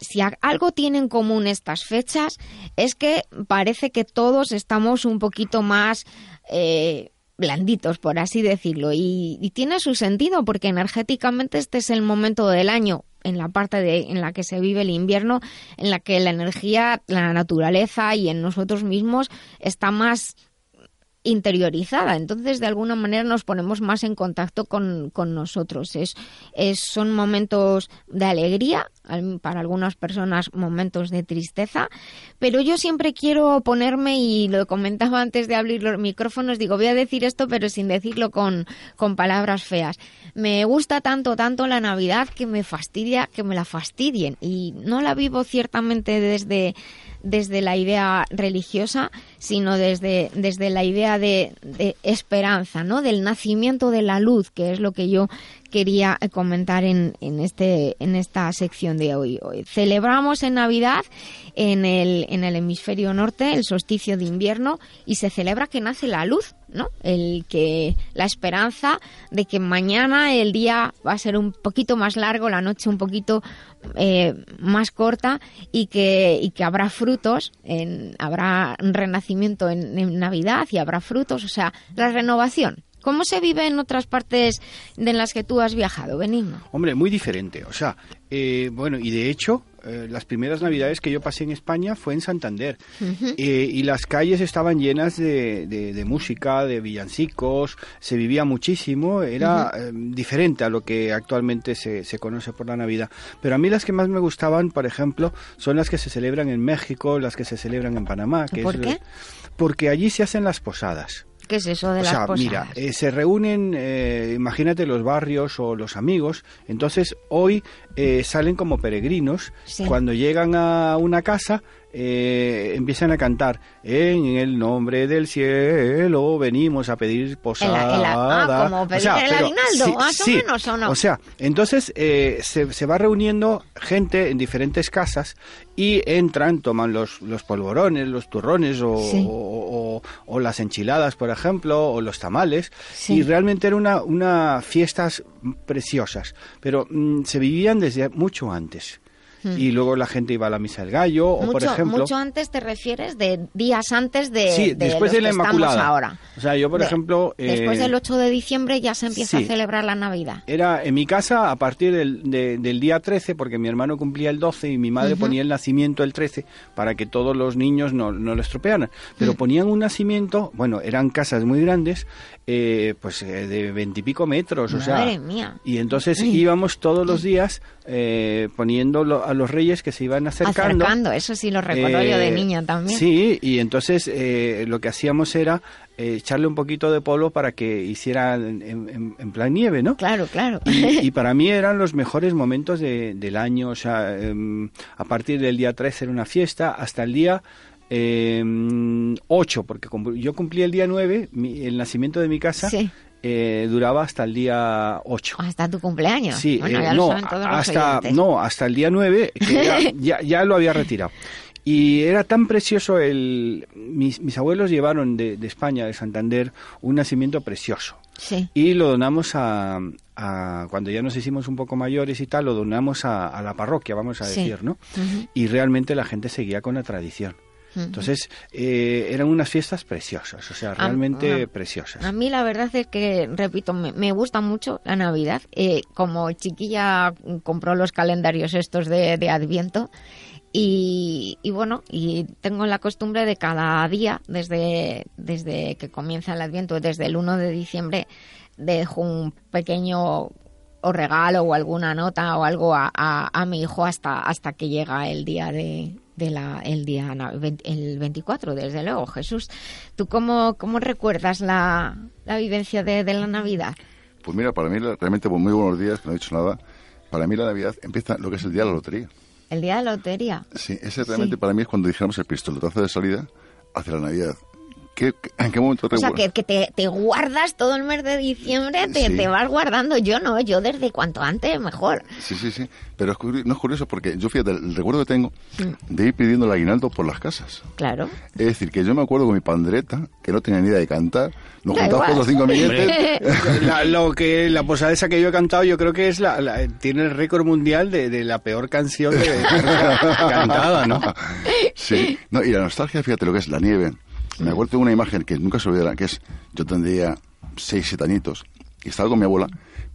si algo tienen en común estas fechas es que parece que todos estamos un poquito más eh, blanditos, por así decirlo, y, y, tiene su sentido porque energéticamente este es el momento del año en la parte de, en la que se vive el invierno, en la que la energía, la naturaleza y en nosotros mismos está más interiorizada. Entonces, de alguna manera nos ponemos más en contacto con, con nosotros. Es, es, son momentos de alegría, para algunas personas momentos de tristeza, pero yo siempre quiero ponerme, y lo comentaba antes de abrir los micrófonos, digo, voy a decir esto, pero sin decirlo con, con palabras feas. Me gusta tanto, tanto la Navidad que me fastidia que me la fastidien. Y no la vivo ciertamente desde desde la idea religiosa, sino desde, desde la idea de, esperanza, ¿no? Del nacimiento de la luz, que es lo que yo quería comentar en, en, este, en esta sección de hoy. Celebramos en Navidad en el, en el hemisferio norte el solsticio de invierno y se celebra que nace la luz, ¿no? El que la esperanza de que mañana el día va a ser un poquito más largo, la noche un poquito eh, más corta y que, y que habrá frutos, en, habrá renacimiento en, en Navidad y habrá frutos, o sea, la renovación. ¿Cómo se vive en otras partes de las que tú has viajado, Benigno? Hombre, muy diferente. O sea, eh, bueno, y de hecho, eh, las primeras navidades que yo pasé en España fue en Santander. eh, y las calles estaban llenas de, de, de, música, de villancicos, se vivía muchísimo, era uh -huh. eh, diferente a lo que actualmente se, se, conoce por la Navidad. Pero a mí las que más me gustaban, por ejemplo, son las que se celebran en México, las que se celebran en Panamá. Que ¿Por es, qué? Porque allí se hacen las posadas. ¿Qué es eso de o las sea, posadas? mira, eh, se reúnen, eh, imagínate los barrios o los amigos, entonces hoy eh, salen como peregrinos, Sí. cuando llegan a una casa eh, empiezan a cantar en el nombre del cielo venimos a pedir En la- posada. en la- ah, como pedir el aguinaldo, más o menos, ¿o no? O sea, entonces eh, se, se va reuniendo gente en diferentes casas y entran, toman los, los polvorones, los turrones o, Sí. o- o- o las enchiladas, por ejemplo, o los tamales. Sí. Y realmente era una, una fiestas preciosas, pero mm, se vivían desde mucho antes. Y luego la gente iba a la misa del gallo, o por mucho, ejemplo... mucho antes te refieres de días antes de, sí, de después de la Inmaculada. ahora. O sea, yo, por De- ejemplo... Después eh, del 8 de diciembre ya se empieza sí. a celebrar la Navidad. Era en mi casa a partir del, de- del día 13, porque mi hermano cumplía el 12 y mi madre ponía el nacimiento el 13 para que todos los niños no, no lo estropearan. Pero Mm. ponían un nacimiento, bueno, eran casas muy grandes, eh, pues eh, de veintipico metros, o sea... Mía. Y entonces íbamos todos los días eh, poniendo lo- a los reyes que se iban acercando. Acercando, eso sí lo recuerdo yo de Eh, niña también. Sí, y entonces eh, lo que hacíamos era eh, echarle un poquito de polvo para que hiciera en, en- en plan nieve, ¿no? Claro, claro. Y, y para mí eran los mejores momentos de- del año, o sea, em, a partir del día 13 era una fiesta, hasta el día em, 8, porque como yo cumplí el día 9, mi- el nacimiento de mi casa Sí. Eh, duraba hasta el día 8. Hasta tu cumpleaños. Sí, Bueno, eh, no, hasta, no, hasta el día 9, que ya, ya, ya lo había retirado. Y era tan precioso el... Mis, mis abuelos llevaron de, de España, de Santander, un nacimiento precioso. Sí. Y lo donamos a, a- Cuando ya nos hicimos un poco mayores y tal, lo donamos a, a la parroquia, vamos a Sí. decir, ¿no? Y realmente la gente seguía con la tradición. Entonces, eh, eran unas fiestas preciosas, o sea, realmente ah. preciosas. A mí la verdad es que, repito, me, me gusta mucho la Navidad. Eh, como chiquilla compró los calendarios estos de, de Adviento y, y bueno, y tengo la costumbre de cada día, desde, desde que comienza el Adviento, desde el 1 de diciembre, dejo un pequeño o regalo o alguna nota o algo a, a, a mi hijo hasta, hasta que llega el día de, de la el día el 24 desde luego Jesús tú cómo, cómo recuerdas la, la vivencia de, de la Navidad Pues mira, para mí realmente pues, muy buenos días, que no he dicho nada. Para mí la Navidad empieza lo que es el día de la lotería. el día de la lotería Sí, ese realmente Sí. para mí es cuando dijéramos el pistoletazo de salida hacia la Navidad. ¿Qué, qué- ¿En qué momento o sea que, que te, te guardas todo el mes de diciembre te, Sí. te vas guardando yo no yo desde cuanto antes mejor Sí, sí, sí. Pero es curi- no es curioso porque yo, fíjate, el recuerdo que tengo Mm. de ir pidiendo el aguinaldo por las casas. claro Es decir, que yo me acuerdo con mi pandreta, que no tenía ni idea de cantar, nos juntamos con los cinco amiguetes. La, lo que la posada esa que yo he cantado yo creo que es la, la- tiene el récord mundial de, de la peor canción de- cantada no Sí. No, y la nostalgia, fíjate lo que es la nieve. Me acuerdo de una imagen que nunca se olvidará, que es, yo tendría seis, siete añitos, y estaba con mi abuela,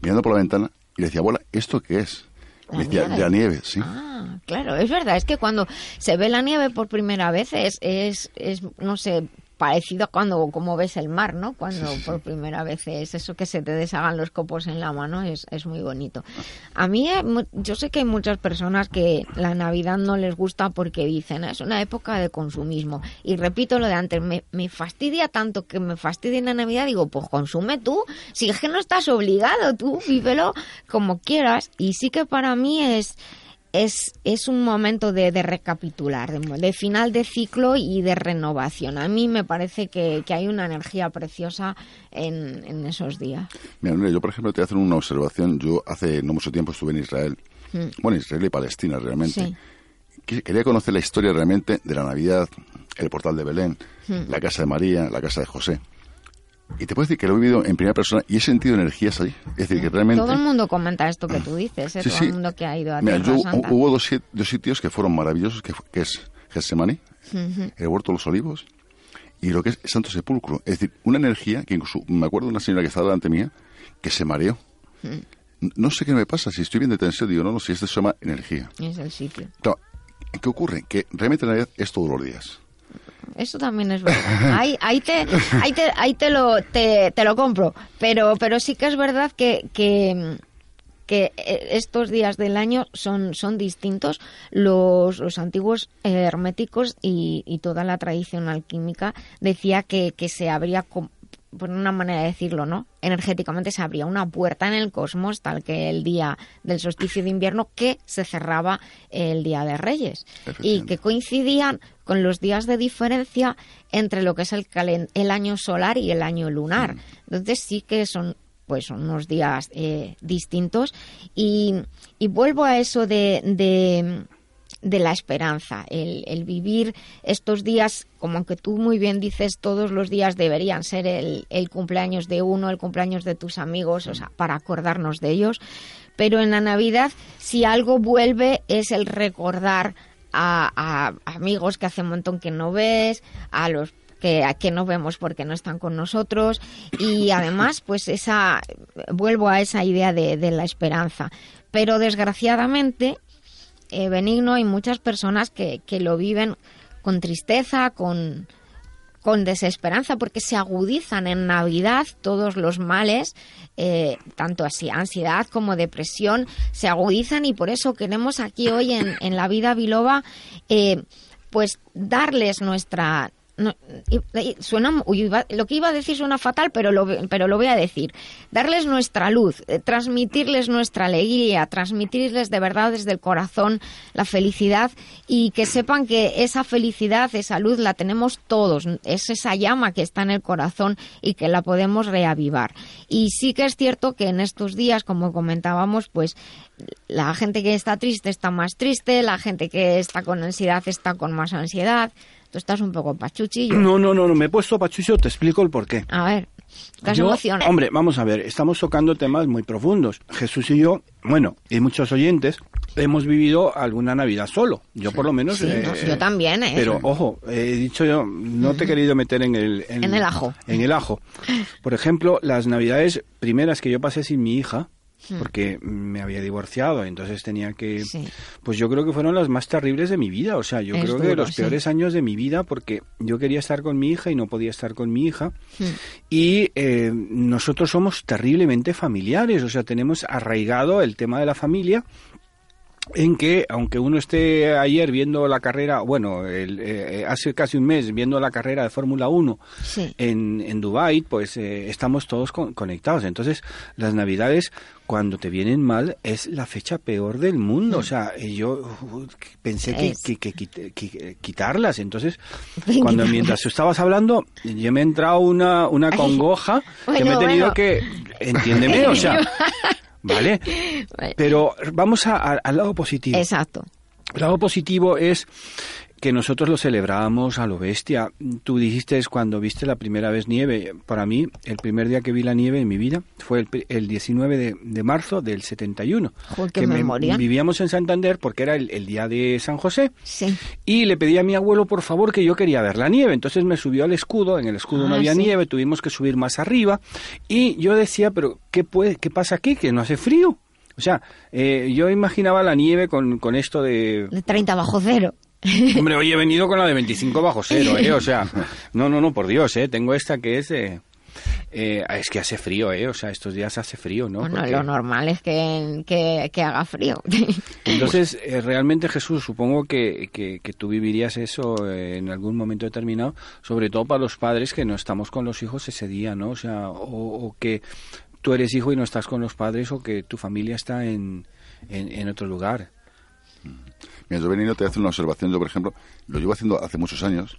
mirando por la ventana, y le decía, abuela, ¿esto qué es? La nieve. de la nieve, sí. Ah, claro, es verdad, es que cuando se ve la nieve por primera vez es, es, es no sé, parecido a cuando como ves el mar, ¿no? Cuando por primera vez es eso que se te deshagan los copos en la mano, es, es muy bonito. A mí, eh, yo sé que hay muchas personas que la Navidad no les gusta porque dicen, es una época de consumismo. Y repito lo de antes, me, me fastidia tanto que me fastidia la Navidad, digo, pues consume tú, si es que no estás obligado, tú vívelo como quieras. Y sí que para mí es es, es un momento de, de recapitular, de, de final de ciclo y de renovación. A mí me parece que, que hay una energía preciosa en, en esos días. Mira, Nuria, yo por ejemplo te voy a hacer una observación. Yo hace no mucho tiempo estuve en Israel. Mm. Bueno, Israel y Palestina realmente. Sí. Quería conocer la historia realmente de la Navidad, el portal de Belén, Mm. la casa de María, la casa de José. Y te puedo decir que lo he vivido en primera persona y he sentido energías ahí. Es decir, que realmente... Todo el mundo comenta esto que tú dices, ¿eh? Sí, todo sí. el mundo que ha ido a Mira, Tierra yo, Santa. hubo dos, dos sitios que fueron maravillosos, que, es Getsemaní, Ujú. el Huerto de los Olivos, y lo que es Santo Sepulcro. Es decir, una energía que incluso, me acuerdo de una señora que estaba delante mía, que se mareó. No sé qué me pasa, si estoy bien de tensión, digo, no, no, si esto se llama energía. Es el sitio. Claro, ¿qué ocurre? Que realmente la Navidad es todos los días. Eso también es verdad. Ahí, ahí, te, ahí, te, ahí te, lo, te, te lo compro. Pero, pero sí que es verdad que, que, que eh, estos días del año son, son distintos. Los, los antiguos eh, herméticos y, y toda la tradición alquímica decía que, que se abría, com- por una manera de decirlo, ¿no? Energéticamente se abría una puerta en el cosmos, tal que el día del solsticio de invierno, que se cerraba el día de Reyes. Y que coincidían con los días de diferencia entre lo que es el, el año solar y el año lunar. Entonces sí que son pues son unos días eh, distintos y, y vuelvo a eso de, de, de la esperanza, el, el vivir estos días, como que tú muy bien dices, todos los días deberían ser el, el cumpleaños de uno, el cumpleaños de tus amigos, o sea, para acordarnos de ellos. Pero en la Navidad, si algo vuelve, es el recordar a, a amigos que hace un montón que no ves, a los que, a que no vemos porque no están con nosotros. Y además pues esa vuelvo a esa idea de, de la esperanza. Pero desgraciadamente eh, Benigno. Hay muchas personas que, que lo viven con tristeza con con desesperanza porque se agudizan en Navidad todos los males, eh, tanto así ansiedad como depresión, se agudizan y por eso queremos aquí hoy en, en la vida biloba eh, pues darles nuestra no, suena lo que iba a decir suena fatal pero lo pero lo voy a decir. Darles nuestra luz eh, transmitirles nuestra alegría transmitirles de verdad desde el corazón la felicidad y que sepan que esa felicidad esa luz la tenemos todos. Es esa llama que está en el corazón y que la podemos reavivar. Y sí que es cierto que en estos días como comentábamos pues la gente que está triste está más triste la gente que está con ansiedad está con más ansiedad Tú estás un poco pachuchillo. No, no, no, no, me he puesto pachucho, te explico el porqué. A ver, las Yo-. Hombre, vamos a ver, estamos tocando temas muy profundos. Jesús y yo, bueno, y muchos oyentes, hemos vivido alguna Navidad solo. Yo por lo menos... Sí, no, yo también, ¿eh? Pero, ojo, he dicho yo, no te he querido meter en el... En el ajo. En el ajo. Por ejemplo, las Navidades primeras que yo pasé sin mi hija. Porque me había divorciado, entonces tenía que... Sí. Pues yo creo que fueron las más terribles de mi vida, o sea, yo Es creo que los sí. peores años de mi vida, porque yo quería estar con mi hija y no podía estar con mi hija. Hmm. Y eh, nosotros somos terriblemente familiares, o sea, tenemos arraigado el tema de la familia en que, aunque uno esté ayer viendo la carrera, bueno, el, eh, hace casi un mes viendo la carrera de Fórmula 1 Sí. en, en Dubái, pues eh, estamos todos con- conectados. Entonces, las Navidades, cuando te vienen mal, es la fecha peor del mundo. O sea, eh, yo uh, pensé que, que- que que quitarlas. Entonces, cuando mientras tú estabas hablando, yo me ha entrado una, una Ay. congoja que me he tenido bueno. que... Entiéndeme, o sea... ¿Vale? Pero vamos a- a- al lado positivo. Exacto. El lado positivo es que nosotros lo celebrábamos a lo bestia. Tú dijiste cuando viste la primera vez nieve. Para mí, el primer día que vi la nieve en mi vida fue el, el 19 de, de marzo del 71. Joder, que me- memoria. vivíamos en Santander porque era el, el día de San José. Sí. Y le pedí a mi abuelo, por favor, que yo quería ver la nieve. Entonces me subió al escudo, en el escudo no Ah, había sí. nieve, tuvimos que subir más arriba. Y yo decía, pero ¿qué, puede, qué pasa aquí? Que no hace frío. O sea, eh, yo imaginaba la nieve con, con esto de... De 30 bajo cero. Hombre, hoy he venido con la de 25 bajo cero, ¿eh? O sea, no, no, no, por Dios, ¿eh? Tengo esta que es de... eh, es que hace frío, ¿eh? O sea, estos días hace frío, ¿no? Bueno, Porque- lo normal es que, que, que haga frío. Entonces, eh, realmente Jesús, supongo que, que, que tú vivirías eso eh, en algún momento determinado, sobre todo para los padres que no estamos con los hijos ese día, ¿no? O sea, o, o que tú eres hijo y no estás con los padres o que tu familia está en, en, en otro lugar. Mira, yo venido te hace una observación. Yo, por ejemplo, lo llevo haciendo hace muchos años.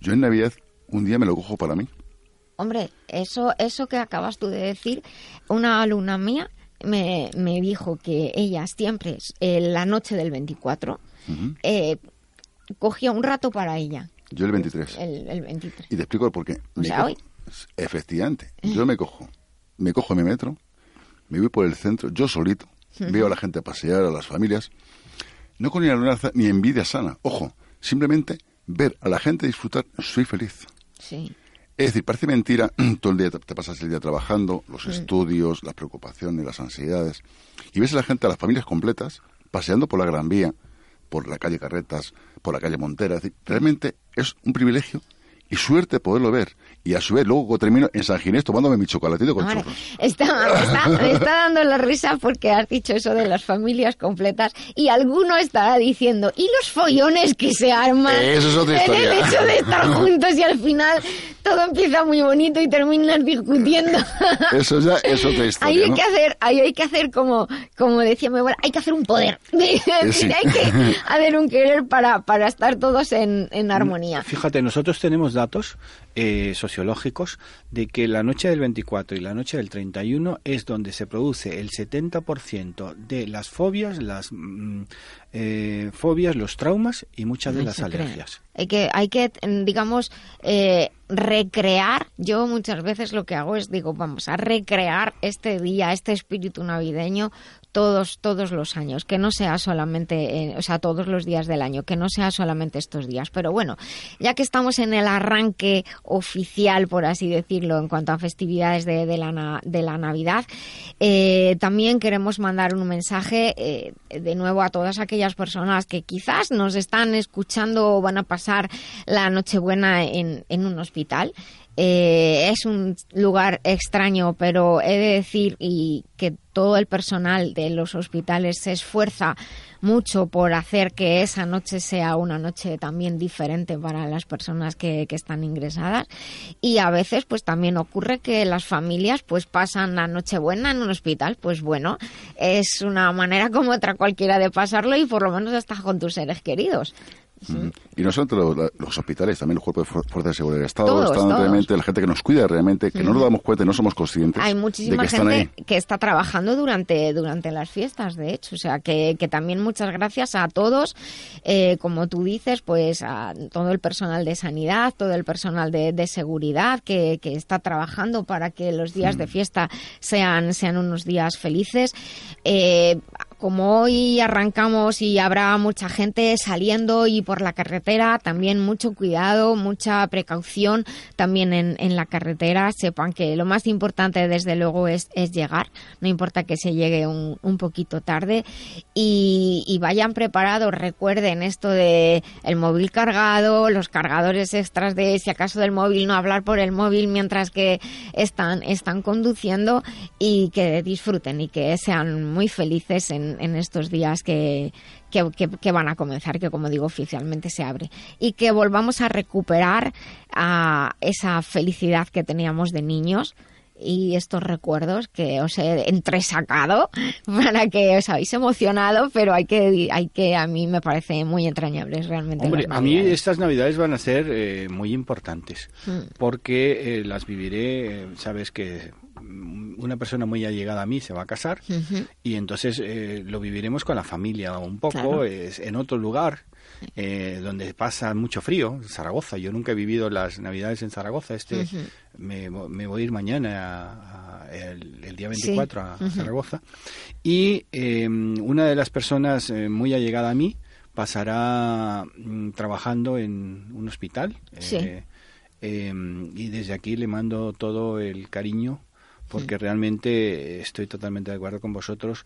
Yo en Navidad un día me lo cojo para mí. Hombre, eso, eso que acabas tú de decir, una alumna mía me, me dijo que ella siempre, eh, la noche del 24, eh, cogía un rato para ella. Yo el 23. El, el 23. Y te explico por qué. O sea, hoy. Efectivamente. Yo me cojo. Me cojo mi metro, me voy por el centro, yo solito, veo a la gente pasear, a las familias, no con ni alunaza ni envidia sana. Ojo, simplemente ver a la gente disfrutar, soy feliz. Sí. Es decir, parece mentira, todo el día te, te pasas el día trabajando, los estudios, las preocupaciones, las ansiedades, y ves a la gente, a las familias completas, paseando por la Gran Vía, por la calle Carretas, por la calle Montera. Es decir, realmente es un privilegio y suerte poderlo ver. Y a su vez, luego termino en San Ginés tomándome mi chocolatito con Ahora, churros. está, me está, me está dando la risa porque has dicho eso de las familias completas y alguno estará diciendo, ¿y los follones que se arman? Eso es otra En el historia. hecho de estar juntos y al final todo empieza muy bonito y terminas discutiendo. Eso ya es otra Ahí historia, hay ¿no? que hacer, ahí hay que hacer como, como decía mi abuela, hay que hacer un poder. Es decir, Sí. hay que hacer un querer para, para estar todos en, en armonía. Fíjate, nosotros tenemos datos eh, sociológicos de que la noche del 24 y la noche del 31 es donde se produce el 70% de las fobias, las mm, eh, fobias, los traumas y muchas de las cree. alergias. Hay que, hay que mm, digamos, eh, recrear. Yo muchas veces lo que hago es, digo, vamos a recrear este día, este espíritu navideño todos, todos los años, que no sea solamente, eh, o sea, todos los días del año, que no sea solamente estos días. Pero bueno, ya que estamos en el arranque oficial, por así decirlo, en cuanto a festividades de, de la, de la Navidad, eh, también queremos mandar un mensaje eh, de nuevo a todas aquellas personas que quizás nos están escuchando o van a pasar la Nochebuena en, en un hospital. Eh, es un lugar extraño, pero he de decir y que todo el personal de los hospitales se esfuerza mucho por hacer que esa noche sea una noche también diferente para las personas que, que están ingresadas. Y a veces pues también ocurre que las familias pues pasan la Nochebuena en un hospital. Pues bueno es una manera como otra cualquiera de pasarlo y por lo menos hasta con tus seres queridos Mm. Y no solo los, hospitales, también los cuerpos de fu- fuerzas de seguridad del Estado, Todos, están todos. realmente, la gente que nos cuida realmente, que no nos damos cuenta y no somos conscientes Hay de muchísima están gente ahí. que está trabajando durante, durante las fiestas, de hecho. O sea, que, que también muchas gracias a todos, eh, como tú dices, pues a todo el personal de sanidad, todo el personal de, de seguridad que, que está trabajando para que los días Mm. de fiesta sean, sean unos días felices. Eh, como hoy arrancamos y habrá mucha gente saliendo y por la carretera, también mucho cuidado, mucha precaución también en, en la carretera. Sepan que lo más importante desde luego es, es llegar, no importa que se llegue un, un poquito tarde y, vayan preparados. Recuerden esto de el móvil cargado, los cargadores extras de si acaso del móvil, no hablar por el móvil mientras que están, están conduciendo y que disfruten y que sean muy felices en, en estos días que, que, que- que van a comenzar, que como digo oficialmente se abre. Y que volvamos a recuperar a esa felicidad que teníamos de niños y estos recuerdos que os he entresacado para que os habéis emocionado, pero hay que, hay que a mí me parece muy entrañables realmente. Hombre, a mí estas navidades van a ser eh, muy importantes Mm. porque eh, las viviré, eh, sabes que mm, una persona muy allegada a mí se va a casar y entonces eh, lo viviremos con la familia un poco, Claro. es en otro lugar eh, donde pasa mucho frío, Zaragoza. Yo nunca he vivido las navidades en Zaragoza. Este Ujú. me, me voy a ir mañana a- a el, el día Sí. 24 a. Zaragoza y eh, una de las personas eh, muy allegada a mí pasará mm, trabajando en un hospital Sí. eh, eh, y desde aquí le mando todo el cariño porque realmente estoy totalmente de acuerdo con vosotros.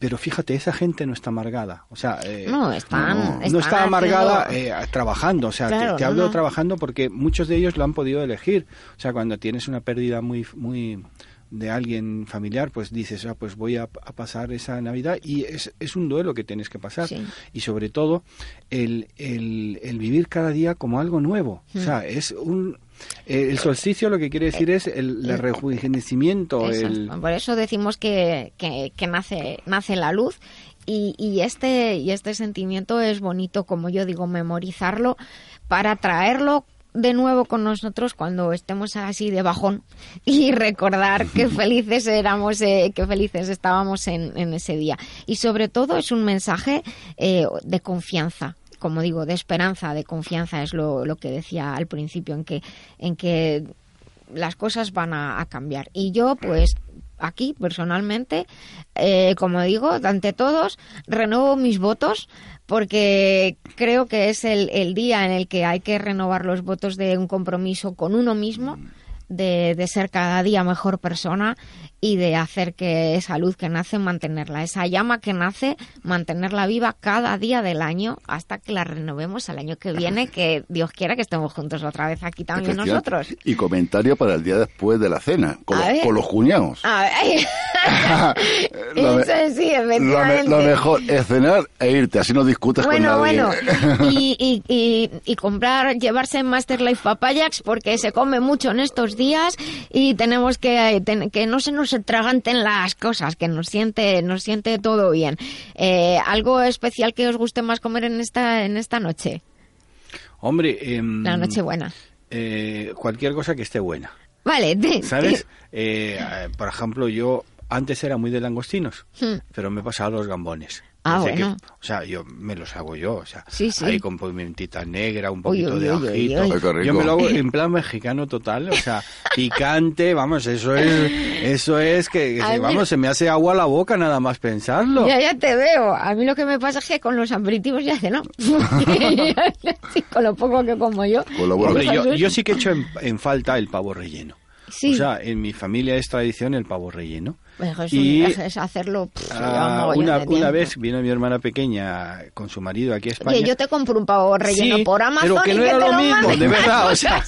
Pero fíjate, esa gente no está amargada. O sea, eh, No, están, no, no. no están está amargada eh, trabajando. O sea, te- Claro, te, hablo trabajando porque muchos de ellos lo han podido elegir. O sea, cuando tienes una pérdida muy, muy de alguien familiar, pues dices, ah, pues voy a, a pasar esa Navidad y es, es un duelo que tienes que pasar. Sí. Y sobre todo, el, el, el vivir cada día como algo nuevo. O Hmm. sea, es un... eh, El solsticio lo que quiere decir es el, el rejuvenecimiento, Eso, el, Por eso decimos que, que, que nace, nace la luz y, y este, y este sentimiento es bonito, como yo digo, memorizarlo para traerlo de nuevo con nosotros cuando estemos así de bajón y recordar qué felices éramos, eh, qué felices estábamos en, en, ese día. Y sobre todo es un mensaje eh, de confianza, como digo, de esperanza, de confianza, es lo, lo que decía al principio, en que, en que las cosas van a, cambiar. Y yo, pues, aquí personalmente, eh, como digo, ante todos, renuevo mis votos porque creo que es el, el, día en el que hay que renovar los votos de un compromiso con uno mismo, de, de ser cada día mejor persona y de hacer que esa luz que nace, mantenerla, esa llama que nace, mantenerla viva cada día del año hasta que la renovemos al año que viene, que Dios quiera que estemos juntos otra vez aquí también nosotros. Y comentario para el día después de la cena, con, los, con los, cuñados. A ver. lo, Eso sí. Lo, lo, mejor es cenar e irte, así no discutes bueno, con nadie. Bueno, y, y, y, y, comprar, llevarse Master Life Papayax porque se come mucho en estos días y tenemos que, que no se nos se traganten las cosas, que nos siente, nos siente todo bien. Eh, ¿Algo especial que os guste más comer en esta, en esta noche? Hombre, eh, la noche buena. Eh, cualquier cosa que esté buena. Vale, te, ¿sabes? Eh, por ejemplo, yo antes era muy de langostinos, hmm. pero me he pasado a los gambones. Ah, bueno. que, o sea, yo me los hago yo, o sea, sí, sí. ahí con pimentita negra, un poquito uy, de uy, ajito. uy, uy. Yo me lo hago en plan mexicano total, o sea, picante, vamos, eso es, eso es que, que vamos, se me hace agua la boca nada más pensarlo. Ya, ya te veo. A mí lo que me pasa es que con los aperitivos ya hace, ¿no? sí, con lo poco que como yo. Hombre, yo, yo sí que echo en, en falta el pavo relleno. Sí. O sea, en mi familia es tradición el pavo relleno. Es, y un, es hacerlo. Pff, ah, una, una vez vino mi hermana pequeña con su marido aquí a España. Oye, yo te compro un pavo relleno sí, por Amazon. Pero que no y era que lo mismo, de verdad. O sea.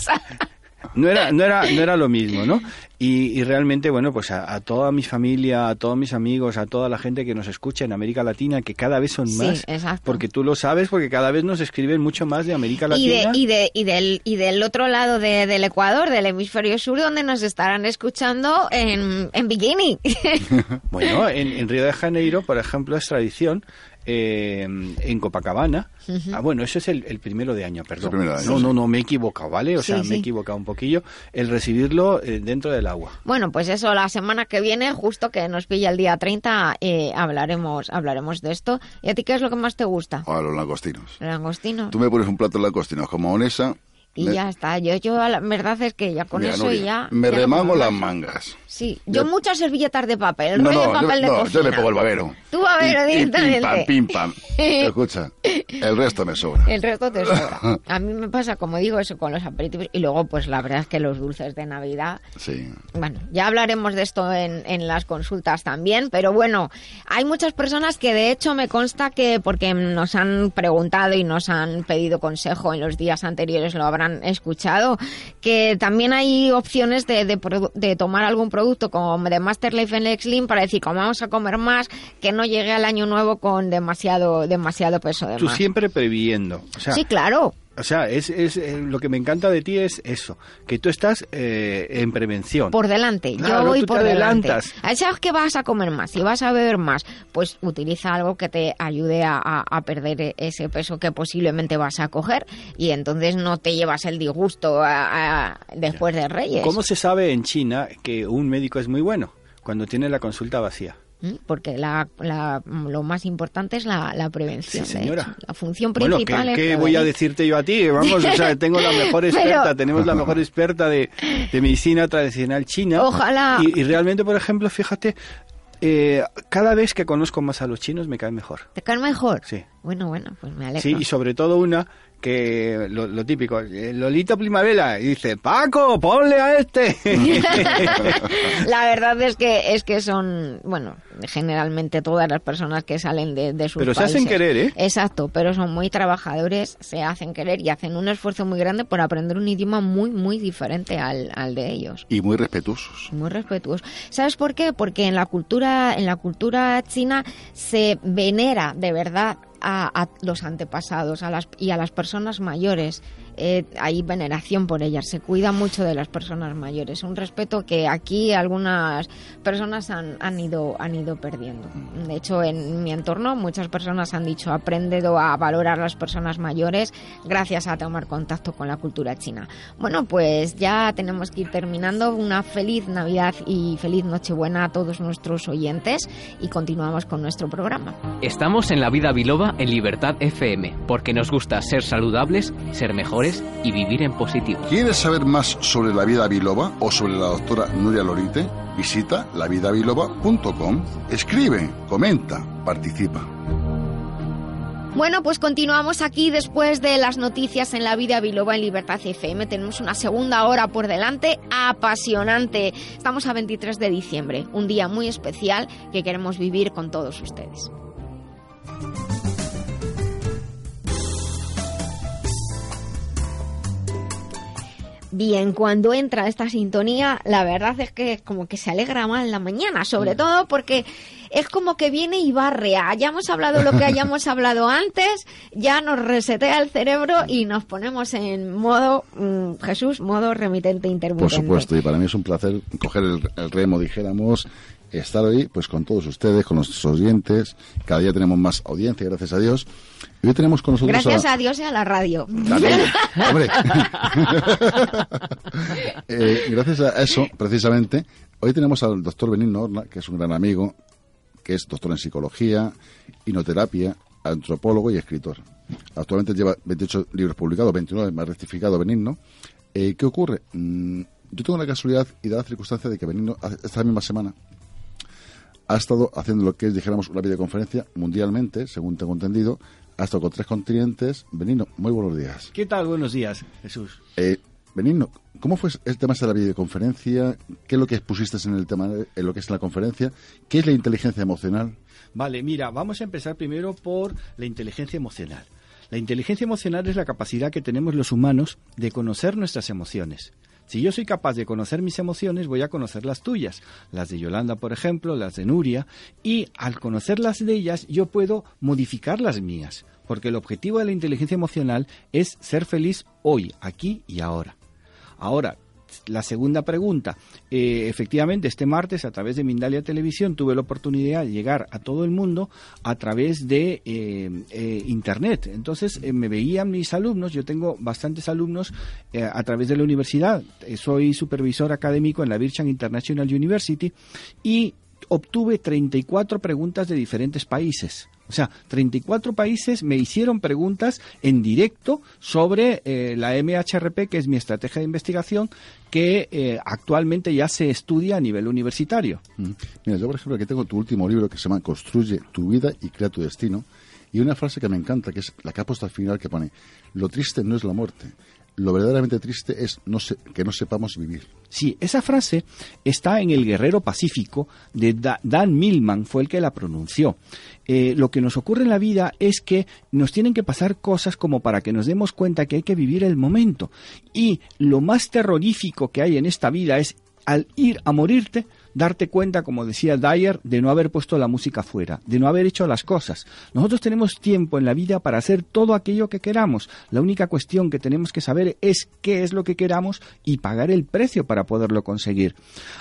No era, no era, no era lo mismo, ¿no? Y, y realmente, bueno, pues a, a, toda mi familia, a todos mis amigos, a toda la gente que nos escucha en América Latina, que cada vez son Sí, más, exacto. porque tú lo sabes, porque cada vez nos escriben mucho más de América Y, de, Latina. y, de, y, del, y del otro lado de, del Ecuador, del hemisferio sur, donde nos estarán escuchando en, en bikini. Bueno, en, en Río de Janeiro, por ejemplo, es tradición eh, en Copacabana. Uh -huh. Ah, bueno, eso es el, el, primero de año, perdón. primero de año, no, sí. no, no, me he equivocado, ¿vale? O Sí, sea, sí. me he equivocado un poquillo. El recibirlo eh, dentro del agua. Bueno, pues eso, la semana que viene, justo que nos pilla el día 30, eh, hablaremos, hablaremos de esto. ¿Y a ti qué es lo que más te gusta? A los langostinos. Los langostinos. Tú me pones un plato de langostinos como onesa. Y me- ya está. Yo, yo, la verdad es que ya con Mira, eso Nuria, ya. Me ya remango las mangas. Sí, yo Yo- muchas servilletas de papel, el No, rollo no, papel yo, de no, cocina. yo me pongo el babero. Tú babero directamente. Pim, pam, pim, pam. Escucha, el resto me sobra. El resto te sobra. A mí me pasa, como digo, eso con los aperitivos. Y luego, pues la verdad es que los dulces de Navidad. Sí. Bueno, ya hablaremos de esto en, en las consultas también. Pero bueno, hay muchas personas que de hecho me consta que, porque nos han preguntado y nos han pedido consejo en los días anteriores, lo habrán escuchado, que también hay opciones de, de, de tomar algún producto como de Master Life en Slim para decir, como vamos a comer más, que no llegue al año nuevo con demasiado, demasiado peso de Tú más. siempre previendo. O sea, Sí, claro. O sea es, es, eh, lo que me encanta de ti es eso, que tú estás eh, en prevención. Por delante, Claro, yo voy tú te por delante. adelantas. ¿Sabes que vas a comer más? Si vas a beber más, pues utiliza algo que te ayude a, a- perder e- ese peso que posiblemente vas a coger y entonces no te llevas el disgusto a- a- después de Reyes. ¿Cómo se sabe en China que un médico es muy bueno? Cuando tiene la consulta vacía. ¿Mm? Porque la, la- lo más importante es la, la prevención. Sí, de señora. hecho. La función Bueno, ¿qué, principal es qué voy a decirte yo a ti? Vamos, o sea, tengo la mejor experta, Pero- tenemos la mejor experta de, de medicina tradicional china. Ojalá. Y, y realmente, por ejemplo, fíjate, eh, cada vez que conozco más a los chinos me caen mejor. ¿Te cae mejor? Sí. Bueno, bueno, pues me alegro. Sí, y sobre todo una que lo, lo típico, eh, Lolita Primavera, y dice, Paco, ponle a este. la verdad es que es que son, bueno, generalmente todas las personas que salen de, de sus Pero se hacen países. querer, ¿eh? Exacto, pero son muy trabajadores, se hacen querer y hacen un esfuerzo muy grande por aprender un idioma muy, muy diferente al, al de ellos. Y muy respetuosos. Muy respetuosos. ¿Sabes por qué? Porque en la cultura, en la cultura china se venera de verdad a, a los antepasados a las, y a las personas mayores eh, hay veneración por ellas, se cuida mucho de las personas mayores. Un respeto que aquí algunas personas han, han, ido, han ido perdiendo. De hecho, en mi entorno muchas personas han dicho, aprendido a valorar las personas mayores gracias a tomar contacto con la cultura china. Bueno, pues ya tenemos que ir terminando. Una feliz Navidad y feliz Nochebuena a todos nuestros oyentes y continuamos con nuestro programa. Estamos en la vida biloba en Libertad FM, porque nos gusta ser saludables, ser mejores y vivir en positivo. ¿Quieres saber más sobre la vida biloba o sobre la doctora Nuria Lorite? Visita lavidabiloba.com. Escribe, comenta, participa. Bueno, pues continuamos aquí después de las noticias en la vida biloba en Libertad FM. Tenemos una segunda hora por delante apasionante. Estamos a 23 de diciembre, un día muy especial que queremos vivir con todos ustedes. Bien, cuando entra esta sintonía, la verdad es que como que se alegra más la mañana, sobre todo porque es como que viene y barre. Hayamos hablado lo que hayamos hablado antes, ya nos resetea el cerebro y nos ponemos en modo, mm, Jesús, modo remitente intermitente. Por supuesto, y para mí es un placer coger el, el remo, dijéramos, estar hoy pues con todos ustedes, con nuestros oyentes. Cada día tenemos más audiencia, gracias a Dios. Y hoy tenemos con nosotros Gracias a, Dios y a la radio. Hombre. eh, gracias a eso, precisamente, hoy tenemos al doctor Benigno Orla, que es un gran amigo, que es doctor en psicología, inoterapia, antropólogo y escritor. Actualmente lleva 28 libros publicados, 29 más rectificado Benigno. Eh, ¿Qué ocurre? Mm, yo tengo la casualidad y da la circunstancia de que Benigno, esta misma semana, ha estado haciendo lo que es, dijéramos, una videoconferencia mundialmente, según tengo entendido, ha estado con tres continentes. Benigno, muy buenos días. ¿Qué tal? Buenos días, Jesús. Eh, Benigno, ¿cómo fue el tema de la videoconferencia? ¿Qué es lo que expusiste en el tema, en lo que es la conferencia? ¿Qué es la inteligencia emocional? Vale, mira, vamos a empezar primero por la inteligencia emocional. La inteligencia emocional es la capacidad que tenemos los humanos de conocer nuestras emociones. Si yo soy capaz de conocer mis emociones, voy a conocer las tuyas, las de Yolanda, por ejemplo, las de Nuria, y al conocer las de ellas, yo puedo modificar las mías, porque el objetivo de la inteligencia emocional es ser feliz hoy, aquí y ahora. Ahora, la segunda pregunta. Eh, efectivamente, este martes, a través de Mindalia Televisión, tuve la oportunidad de llegar a todo el mundo a través de eh, eh, Internet. Entonces, me veían mis alumnos, yo tengo bastantes alumnos a través de la universidad. soy supervisor académico en la Bircham International University y obtuve 34 preguntas de diferentes países. O sea, 34 países me hicieron preguntas en directo sobre eh, la MHRP, que es mi estrategia de investigación, que eh, actualmente ya se estudia a nivel universitario. Mira, yo por ejemplo aquí tengo tu último libro que se llama Construye tu vida y crea tu destino. Y una frase que me encanta, que es la que ha puesto al final, que pone, lo triste no es la muerte, lo verdaderamente triste es no que no sepamos vivir. Sí, esa frase está en El Guerrero Pacífico de Dan Millman, fue el que la pronunció. Eh, lo que nos ocurre en la vida es que nos tienen que pasar cosas como para que nos demos cuenta que hay que vivir el momento. Y lo más terrorífico que hay en esta vida es al ir a morirte, darte cuenta, como decía Dyer, de no haber puesto la música fuera, de no haber hecho las cosas. Nosotros tenemos tiempo en la vida para hacer todo aquello que queramos. La única cuestión que tenemos que saber es qué es lo que queramos y pagar el precio para poderlo conseguir.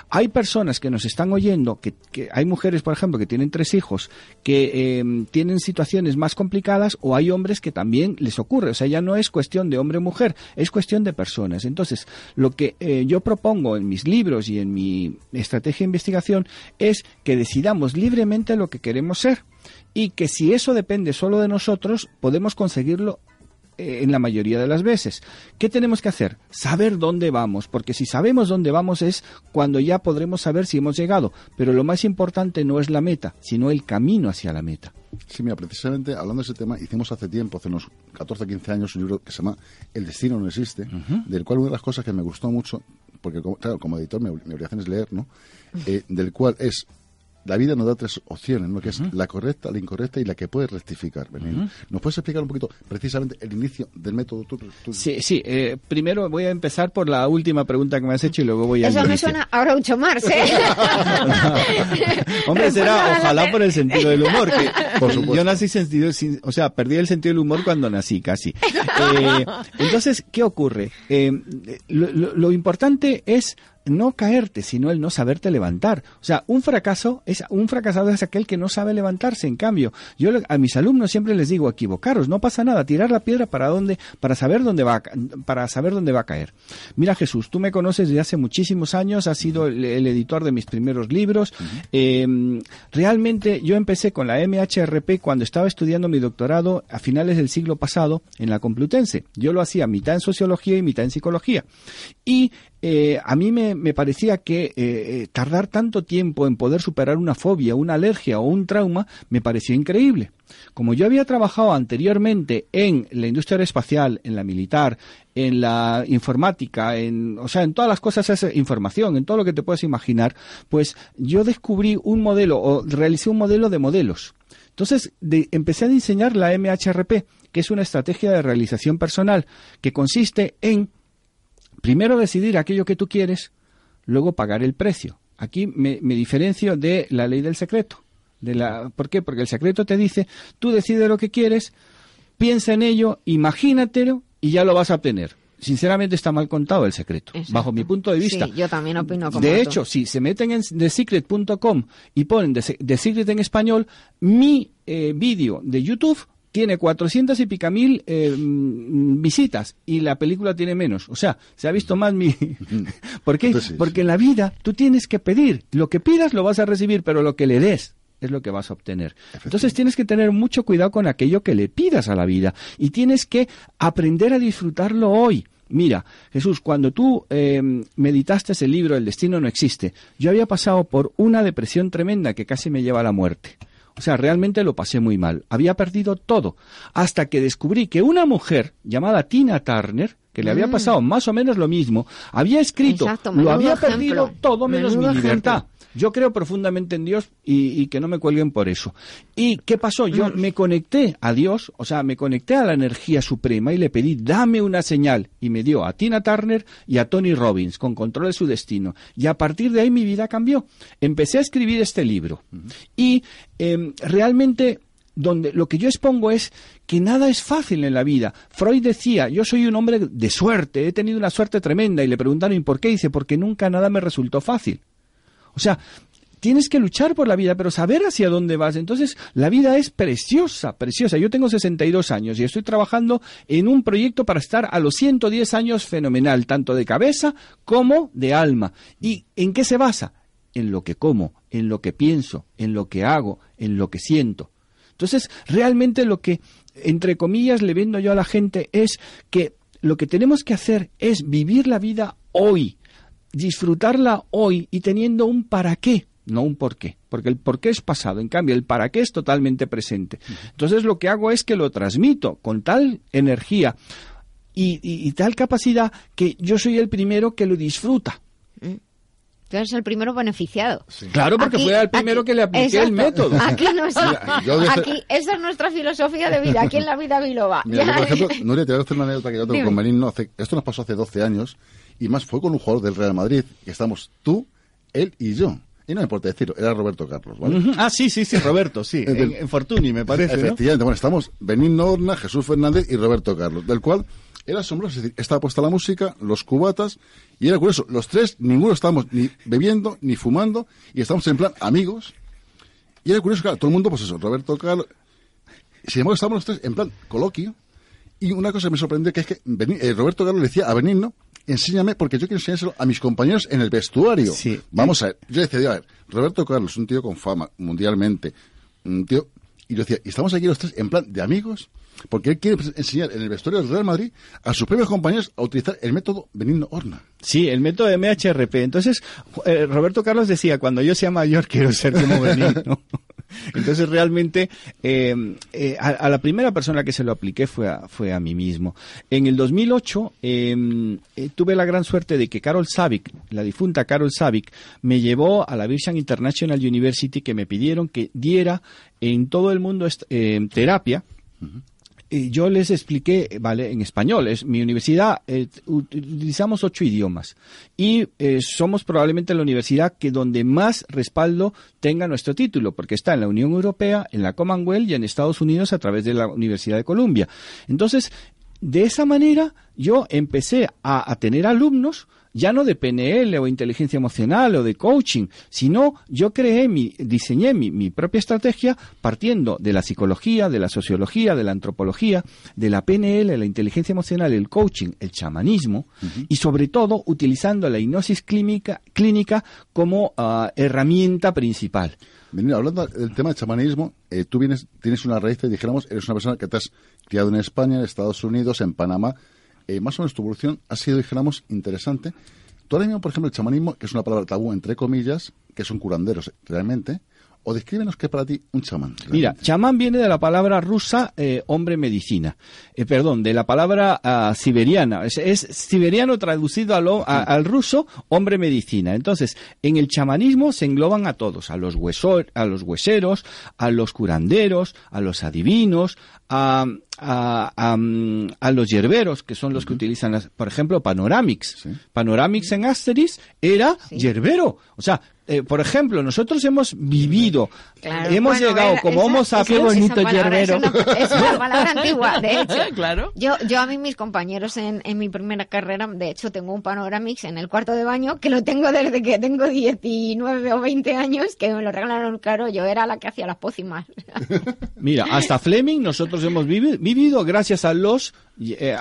Hay personas que nos están oyendo, que, hay mujeres, por ejemplo, que tienen tres hijos, que em, tienen situaciones más complicadas, o hay hombres que también les ocurre. O sea, ya no es cuestión de hombre o mujer, es cuestión de personas. Entonces, lo que eh, yo propongo en mis libros y en mi estrategia investigación es que decidamos libremente lo que queremos ser y que si eso depende solo de nosotros, podemos conseguirlo eh, en la mayoría de las veces. ¿Qué tenemos que hacer? Saber dónde vamos, porque si sabemos dónde vamos es cuando ya podremos saber si hemos llegado, pero lo más importante no es la meta, sino el camino hacia la meta. Sí, mira, precisamente hablando de ese tema, hicimos hace tiempo, hace unos 14, 15 años, un libro que se llama El destino no existe, del cual una de las cosas que me gustó mucho, porque claro, como editor mi, mi obligación es leer, ¿no? Eh, del cual es la vida nos da tres opciones, ¿no? que es la correcta, la incorrecta y la que puede rectificar. Benigno. ¿Nos puedes explicar un poquito precisamente el inicio del método? Tú, tú- Sí, sí. eh, primero voy a empezar por la última pregunta que me has hecho y luego voy a... Eso me suena a Groucho Marx, ¿eh? Hombre, será ojalá por el sentido del humor. Que Por supuesto. Yo nací sentido, sin- o sea, perdí el sentido del humor cuando nací, casi. Eh, entonces, ¿qué ocurre? Eh, lo, lo- lo importante es no caerte, sino el no saberte levantar. O sea, un fracaso es un fracasado es aquel que no sabe levantarse. En cambio, yo a mis alumnos siempre les digo equivocaros, no pasa nada, tirar la piedra para dónde, para saber dónde va, para saber dónde va a caer. Mira Jesús, tú me conoces desde hace muchísimos años, has sido el, el editor de mis primeros libros. Eh, realmente yo empecé con la MHRP cuando estaba estudiando mi doctorado a finales del siglo pasado en la Complutense. Yo lo hacía mitad en sociología y mitad en psicología. Y eh, a mí me, parecía que eh, eh, tardar tanto tiempo en poder superar una fobia, una alergia o un trauma me pareció increíble. Como yo había trabajado anteriormente en la industria aeroespacial, en la militar, en la informática, en, o sea, en todas las cosas esa información, en todo lo que te puedes imaginar, pues yo descubrí un modelo o realicé un modelo de modelos. Entonces de- empecé a diseñar la MHRP, que es una estrategia de realización personal que consiste en primero decidir aquello que tú quieres, luego pagar el precio. Aquí me, me diferencio de la ley del secreto. De la, ¿Por qué? Porque el secreto te dice, tú decides lo que quieres, piensa en ello, imagínatelo y ya lo vas a obtener. Sinceramente está mal contado el secreto, Exacto. bajo mi punto de vista. Sí, yo también opino como De tú. hecho, si se meten en thesecret.com y ponen The Secret en español, mi eh, vídeo de YouTube tiene 400 y pica mil eh, mm, visitas y la película tiene menos. O sea, se ha visto más mi... ¿Por qué? Entonces, sí, Porque en la vida tú tienes que pedir. Lo que pidas lo vas a recibir, pero lo que le des es lo que vas a obtener. Entonces tienes que tener mucho cuidado con aquello que le pidas a la vida y tienes que aprender a disfrutarlo hoy. Mira, Jesús, cuando tú eh, meditaste ese libro El destino no existe, yo había pasado por una depresión tremenda que casi me lleva a la muerte. O sea, realmente lo pasé muy mal. Había perdido todo. Hasta que descubrí que una mujer llamada Tina Turner, que le había Mm. pasado más o menos lo mismo, había escrito, Exacto, lo había ejemplo. perdido todo menos Menudo mi libertad. ejemplo. Yo creo profundamente en Dios y, y que no me cuelguen por eso. ¿Y qué pasó? Yo Mm. me conecté a Dios, o sea, me conecté a la energía suprema y le pedí, dame una señal. Y me dio a Tina Turner y a Tony Robbins, con control de su destino. Y a partir de ahí mi vida cambió. Empecé a escribir este libro. Y em, realmente donde lo que yo expongo es que nada es fácil en la vida. Freud decía, yo soy un hombre de suerte, he tenido una suerte tremenda y le preguntaron, ¿y por qué? Dice, porque nunca nada me resultó fácil. O sea, tienes que luchar por la vida, pero saber hacia dónde vas. Entonces, la vida es preciosa, preciosa. Yo tengo 62 años y estoy trabajando en un proyecto para estar a los 110 años fenomenal, tanto de cabeza como de alma. ¿Y en qué se basa? En lo que como, en lo que pienso, en lo que hago, en lo que siento. Entonces, realmente lo que, entre comillas, le vendo yo a la gente es que lo que tenemos que hacer es vivir la vida hoy, disfrutarla hoy y teniendo un para qué, no un por qué, porque el por qué es pasado, en cambio el para qué es totalmente presente. Entonces lo que hago es que lo transmito con tal energía y, y- y tal capacidad que yo soy el primero que lo disfruta. Tú eres el primero beneficiado. Claro, porque Aquí- fue el primero aquí- que le apliqué el método. Aquí no desde- Aquí, esa es nuestra filosofía de vida, aquí en la vida biloba. Mira, yo, por ejemplo, Nuria, te voy a hacer una anécdota que yo tengo Dime. con Benigno. Hace, esto nos pasó hace 12 años y más fue con un jugador del Real Madrid, que estamos tú, él y yo. Y no me importa decirlo, era Roberto Carlos, ¿vale? Ah, sí, sí, sí, Roberto, sí, en, en Fortuny me parece, ¿no? Efectivamente, bueno, estamos Benigno Horna, Jesús Fernández y Roberto Carlos, del cual era asombroso, es decir, estaba puesta la música, los cubatas, y era curioso, los tres, ninguno estábamos ni bebiendo, ni fumando, y estábamos en plan amigos, y era curioso, claro, todo el mundo, pues eso, Roberto Carlos, sin embargo, estábamos los tres en plan coloquio, y una cosa que me sorprendió que es que eh, Roberto Carlos le decía a Benigno, enséñame, porque yo quiero enseñárselo a mis compañeros en el vestuario. Sí. Vamos a ver. Yo decía, a ver, Roberto Carlos, un tío con fama mundialmente, un tío, y yo decía, y estamos aquí los tres en plan de amigos, porque él quiere enseñar en el vestuario del Real Madrid a sus propios compañeros a utilizar el método Benigno Horna. Sí, el método de MHRP. Entonces, eh, Roberto Carlos decía, cuando yo sea mayor quiero ser como Benigno. Entonces realmente eh, eh, a, la primera persona que se lo apliqué fue a, fue a mí mismo. En el 2008 em, tuve la gran suerte de que Carol Savick, la difunta Carol Savick, me llevó a la Virgin International University que me pidieron que diera en todo el mundo terapia yo les expliqué, vale, en español, es mi universidad, eh, utilizamos ocho idiomas y eh, somos probablemente la universidad que donde más respaldo tenga nuestro título, porque está en la Unión Europea, en la Commonwealth y en Estados Unidos a través de la Universidad de Columbia. Entonces, de esa manera yo empecé a tener alumnos ya no de PNL o inteligencia emocional o de coaching, sino yo creé mi, diseñé mi, propia estrategia partiendo de la psicología, de la sociología, de la antropología, de la PNL, la inteligencia emocional, el coaching, el chamanismo y sobre todo utilizando la hipnosis clínica, clínica como ah, herramienta principal. hablando del tema del chamanismo, eh, tú vienes, tienes una raíz, dijéramos, eres una persona que te has criado en España, en Estados Unidos, en Panamá, eh, más o menos tu evolución ha sido, dijéramos, interesante. Tú ahora mismo, por ejemplo, el chamanismo, que es una palabra tabú, entre comillas, que son curanderos realmente, o descríbenos qué es para ti un chamán. Mira, chamán viene de la palabra rusa eh, hombre medicina. Eh, perdón, de la palabra uh, siberiana. Es, es, siberiano traducido al, al ruso hombre medicina. Entonces, en el chamanismo se engloban a todos, a los, hueso, a los hueseros, a los curanderos, a los adivinos, a, a, a, los yerberos, que son los que utilizan, por ejemplo, Panoramix. Panoramix en Asteris era yerbero. O sea, eh, por ejemplo, nosotros hemos vivido, hemos llegado como homo sapiens. bonito yerbero. Es una, palabra antigua, de hecho. Claro. Yo, yo a mí, mis compañeros en, en mi primera carrera, de hecho, tengo un Panoramix en el cuarto de baño que lo tengo desde que tengo 19 o 20 años, que me lo regalaron, claro, yo era la que hacía las pócimas. Mira, hasta Fleming nosotros hemos vivido, gracias a los, eh,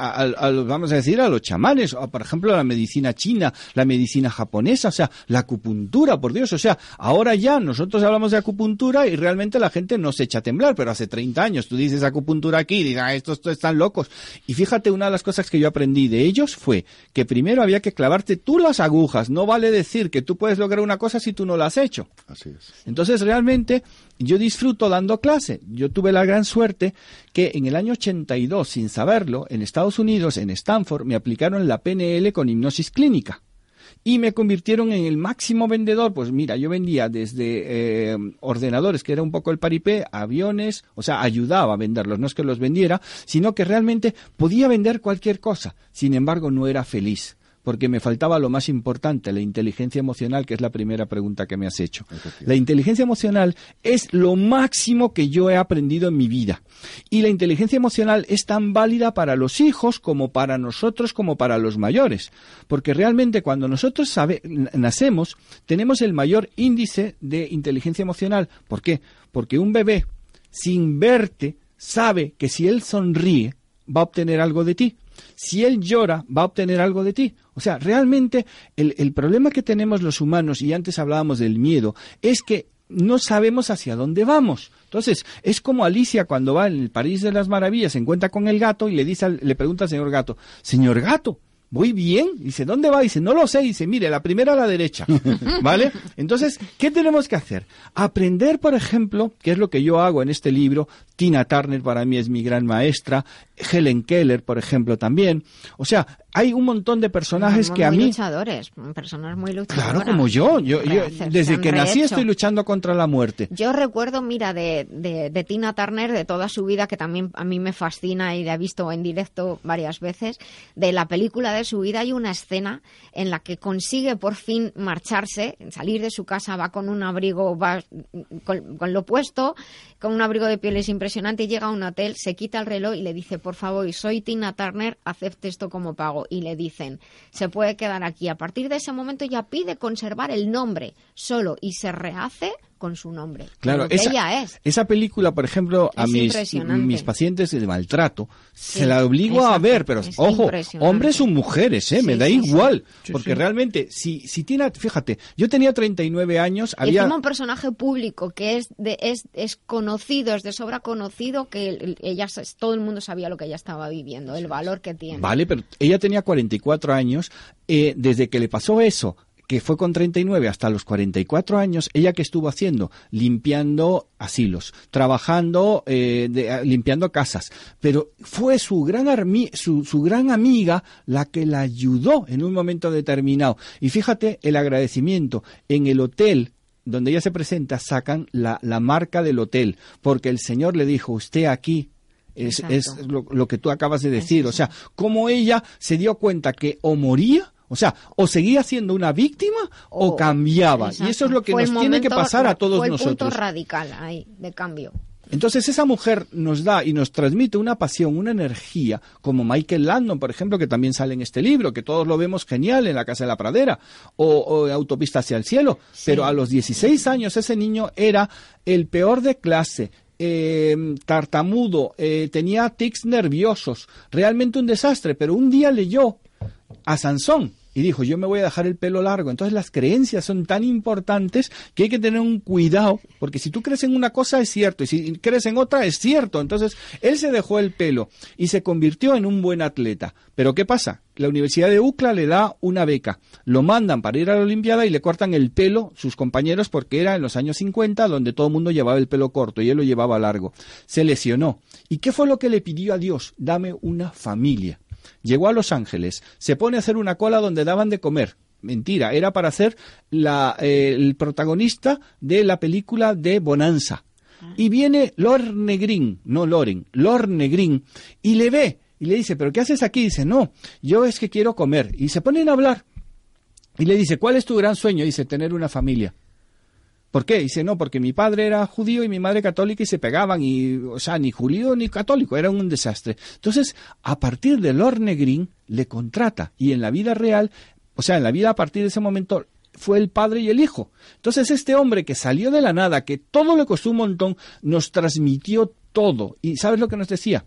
vamos a decir, a los chamanes, o por ejemplo la medicina china, la medicina japonesa, o sea, la acupuntura, por Dios, o sea, ahora ya nosotros hablamos de acupuntura y realmente la gente no se echa a temblar, pero hace 30 años tú dices acupuntura aquí y dices, ah, estos, estos están locos. Y fíjate, una de las cosas que yo aprendí de ellos fue que primero había que clavarte tú las agujas, no vale decir que tú puedes lograr una cosa si tú no la has hecho. Así es. Entonces, realmente, yo disfruto dando clase. Yo tuve la gran suerte que en el año 82, sin saberlo, en Estados Unidos, en Stanford, me aplicaron la PNL con hipnosis clínica y me convirtieron en el máximo vendedor. Pues mira, yo vendía desde eh, ordenadores, que era un poco el paripé, aviones, o sea, ayudaba a venderlos, no es que los vendiera, sino que realmente podía vender cualquier cosa. Sin embargo, no era feliz porque me faltaba lo más importante, la inteligencia emocional, que es la primera pregunta que me has hecho. La inteligencia emocional es lo máximo que yo he aprendido en mi vida. Y la inteligencia emocional es tan válida para los hijos como para nosotros, como para los mayores. Porque realmente cuando nosotros sabe, nacemos, tenemos el mayor índice de inteligencia emocional. ¿Por qué? Porque un bebé, sin verte, sabe que si él sonríe, va a obtener algo de ti si él llora, va a obtener algo de ti. O sea, realmente el, el problema que tenemos los humanos, y antes hablábamos del miedo, es que no sabemos hacia dónde vamos. Entonces, es como Alicia cuando va en el París de las Maravillas, se encuentra con el gato y le dice, le pregunta al señor gato, señor gato, voy bien. Dice, ¿dónde va? Dice, no lo sé. Dice, mire, la primera a la derecha. ¿Vale? Entonces, ¿qué tenemos que hacer? Aprender, por ejemplo, que es lo que yo hago en este libro. Tina Turner para mí es mi gran maestra. Helen Keller, por ejemplo, también. O sea, hay un montón de personajes que a mí... luchadores, personas muy luchadoras. Claro, como yo. yo, desde que nací estoy luchando contra la muerte. Yo recuerdo, mira, de, de, Tina Turner, de toda su vida, que también a mí me fascina y la he visto en directo varias veces, de la película de su vida hay una escena en la que consigue por fin marcharse, salir de su casa, va con un abrigo, va con, con lo puesto, con un abrigo de pieles impresionante y llega a un hotel, se quita el reloj y le dice, por favor, soy Tina Turner, acepte esto como pago y le dicen, se puede quedar aquí. A partir de ese momento ya pide conservar el nombre solo y se rehace con su nombre. Claro, esa, ella es. esa película, por ejemplo, a Es mis, mis pacientes de maltrato, Sí, se la obligo a ver, pero es ojo, hombres o mujeres, ¿eh? me da sí, igual, Sí, porque sí. realmente, si, si tiene, fíjate, yo tenía 39 años, Y había... encima un personaje público que es de, es, es conocido, es de sobra conocido, que el- ella todo el mundo sabía lo que ella estaba viviendo, el valor que tiene. Vale, pero ella tenía 44 años. eh, desde que le pasó eso, que fue con 39 hasta los 44 años, ella que estuvo haciendo, limpiando asilos, trabajando, eh, de- ah, limpiando casas. Pero fue su gran, armi- su, su gran amiga la que la ayudó en un momento determinado. Y fíjate el agradecimiento en el hotel donde ella se presenta, sacan la, la marca del hotel, porque el señor le dijo, usted aquí es, es lo, lo que tú acabas de decir. O sea, cómo ella se dio cuenta que o moría, o sea, o seguía siendo una víctima o, O- cambiaba. Exacto. Y eso es lo que Fue nos tiene que pasar a todos fue el nosotros. punto radical ahí, de cambio. Entonces esa mujer nos da y nos transmite una pasión, una energía, como Michael Landon, por ejemplo, que también sale en este libro, que todos lo vemos genial en La Casa de la Pradera, o, o Autopista hacia el Cielo. Pero a los 16 años ese niño era el peor de clase, eh, tartamudo, eh, tenía tics nerviosos, realmente un desastre, pero un día leyó a Sansón y dijo, yo me voy a dejar el pelo largo. Entonces las creencias son tan importantes que hay que tener un cuidado, porque si tú crees en una cosa es cierto, y si crees en otra es cierto. Entonces él se dejó el pelo y se convirtió en un buen atleta. Pero ¿qué pasa? La Universidad de UCLA le da una beca, lo mandan para ir a la Olimpiada y le cortan el pelo sus compañeros porque era en los años 50 donde todo el mundo llevaba el pelo corto y él lo llevaba largo. Se lesionó. ¿Y qué fue lo que le pidió a Dios? Dame una familia. Llegó a Los Ángeles, se pone a hacer una cola donde daban de comer. Mentira, era para ser la, eh, el protagonista de la película de Bonanza. Y viene Lorne Green, no Loren, Lorne Green, y le ve y le dice, ¿pero qué haces aquí? dice, no, yo es que quiero comer. Y se ponen a hablar. Y le dice, ¿cuál es tu gran sueño? dice, tener una familia. ¿Por qué? Dice, no, porque mi padre era judío y mi madre católica y se pegaban, y, o sea, ni judío ni católico, era un desastre. Entonces, a partir de Lorne Green, le contrata, y en la vida real, o sea, en la vida a partir de ese momento, fue el padre y el hijo. Entonces, este hombre que salió de la nada, que todo le costó un montón, nos transmitió todo. ¿Y sabes lo que nos decía?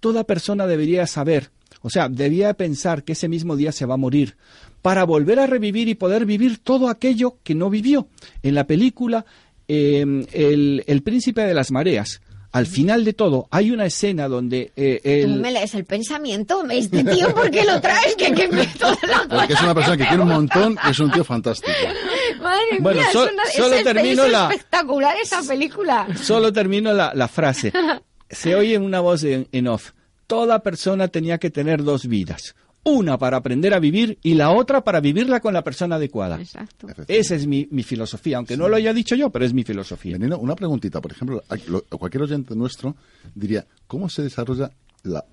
Toda persona debería saber, o sea, debía pensar que ese mismo día se va a morir, para volver a revivir y poder vivir todo aquello que no vivió. En la película, eh, el, el príncipe de las mareas, al final de todo, hay una escena donde eh, Tú el, me lees el pensamiento, este tío, ¿por qué lo traes? Que, que me toda la Porque es una persona que quiere un montón y es un tío fantástico. Madre Bueno, mía, so- es, una, solo es, termino es la- espectacular esa película. Solo termino la, la frase. Se oye una voz en, en off. Toda persona tenía que tener dos vidas. Una para aprender a vivir y la otra para vivirla con la persona adecuada. Exacto. Esa es mi, mi filosofía, aunque no lo haya dicho yo, pero es mi filosofía. Una preguntita. Por ejemplo, a- lo- cualquier oyente nuestro diría, ¿cómo se desarrolla la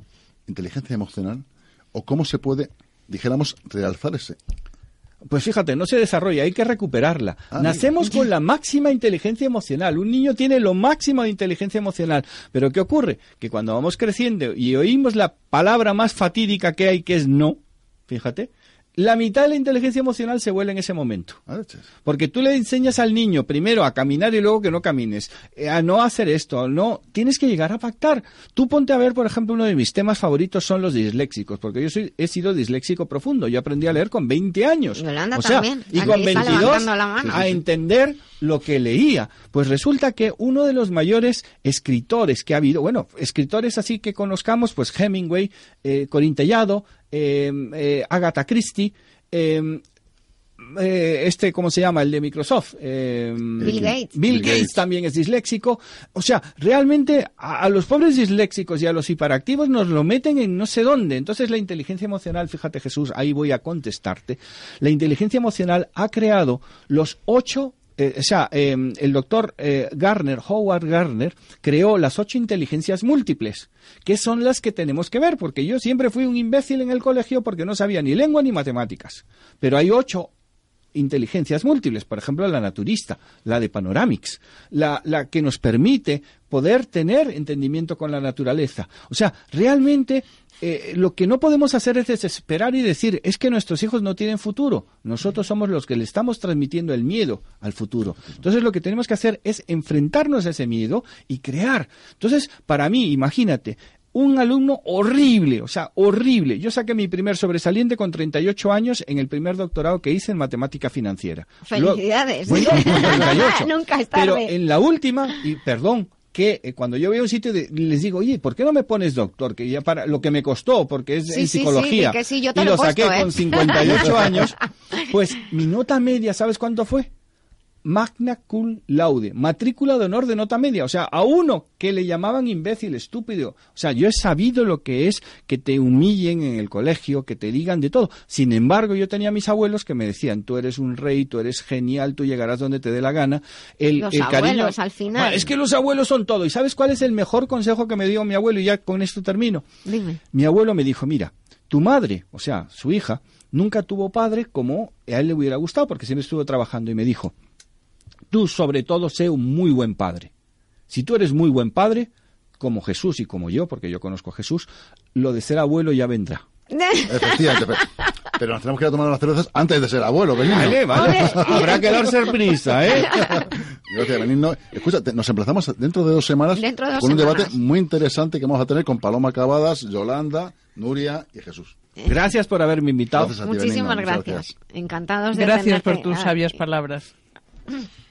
inteligencia emocional o cómo se puede, dijéramos, realzar ese? Pues fíjate, no se desarrolla, hay que recuperarla. Ah, Nacemos con la máxima inteligencia emocional. Un niño tiene lo máximo de inteligencia emocional. Pero ¿qué ocurre? Que cuando vamos creciendo y oímos la palabra más fatídica que hay, que es no, fíjate, la mitad de la inteligencia emocional se vuela en ese momento. Ah. Porque tú le enseñas al niño primero a caminar y luego que no camines, eh, a no hacer esto, no, tienes que llegar a pactar. Tú ponte a ver, por ejemplo, uno de mis temas favoritos son los disléxicos, porque yo soy, he sido disléxico profundo, yo aprendí a leer con 20 años. Yolanda o sea, también, y aquí con está 22 levantando la mano. a entender lo que leía. Pues resulta que uno de los mayores escritores que ha habido, bueno, escritores así que conozcamos, pues Hemingway, eh, Corín Tellado, eh, Agatha Christie, eh, eh, este, ¿cómo se llama? El de Microsoft. eh, Bill Gates. Bill Bill Gates Gates. también es disléxico. O sea, realmente a, a los pobres disléxicos y a los hiperactivos nos lo meten en no sé dónde. Entonces la inteligencia emocional, fíjate Jesús, ahí voy a contestarte. La inteligencia emocional ha creado los ocho eh, o sea, eh, el doctor eh, Garner, Howard Garner, creó las ocho inteligencias múltiples, que son las que tenemos que ver, porque yo siempre fui un imbécil en el colegio porque no sabía ni lengua ni matemáticas. Pero hay ocho inteligencias múltiples, por ejemplo la naturista, la de Panoramix, la, la que nos permite poder tener entendimiento con la naturaleza. O sea, realmente eh, lo que no podemos hacer es desesperar y decir, es que nuestros hijos no tienen futuro. Nosotros somos los que le estamos transmitiendo el miedo al futuro. Entonces lo que tenemos que hacer es enfrentarnos a ese miedo y crear. Entonces, para mí, imagínate, un alumno horrible, o sea, horrible. Yo saqué mi primer sobresaliente con 38 años en el primer doctorado que hice en matemática financiera. Felicidades. bueno, con 38. Nunca es Pero tarde. en la última, y perdón, que eh, cuando yo voy a un sitio de- les digo, oye, ¿por qué no me pones doctor? Que ya para lo que me costó, porque es Sí, en sí, sí, psicología. que sí, yo te y lo lo he puesto, saqué ¿eh? con 58 años. Pues mi nota media, ¿sabes cuánto fue? Magna cum laude, matrícula de honor de nota media, o sea, a uno que le llamaban imbécil, estúpido. O sea, yo he sabido lo que es que te humillen en el colegio, que te digan de todo. Sin embargo, yo tenía a mis abuelos que me decían, tú eres un rey, tú eres genial, tú llegarás donde te dé la gana. El, Los el cariño- abuelos, al final. Es que los abuelos son todo. ¿Y sabes cuál es el mejor consejo que me dio mi abuelo? Y ya con esto termino. Dime. Mi abuelo me dijo, mira, tu madre, o sea, su hija, nunca tuvo padre como a él le hubiera gustado porque siempre estuvo trabajando y me dijo, tú sobre todo sé un muy buen padre. Si tú eres muy buen padre, como Jesús y como yo, porque yo conozco a Jesús, lo de ser abuelo ya vendrá. Efectivamente. Pero, pero nos tenemos que ir a tomar unas cervezas antes de ser abuelo, Benigno. Vale, vale, habrá que darse prisa, ¿eh? Gracias, Benigno. Escucha, te- nos emplazamos dentro de dos semanas Dentro de dos con un semanas. debate muy interesante que vamos a tener con Paloma Cavadas, Yolanda, Nuria y Jesús. Gracias por haberme invitado. Gracias ti, Muchísimas Benigno. Muchas gracias. Encantados de Gracias por tus sabias palabras.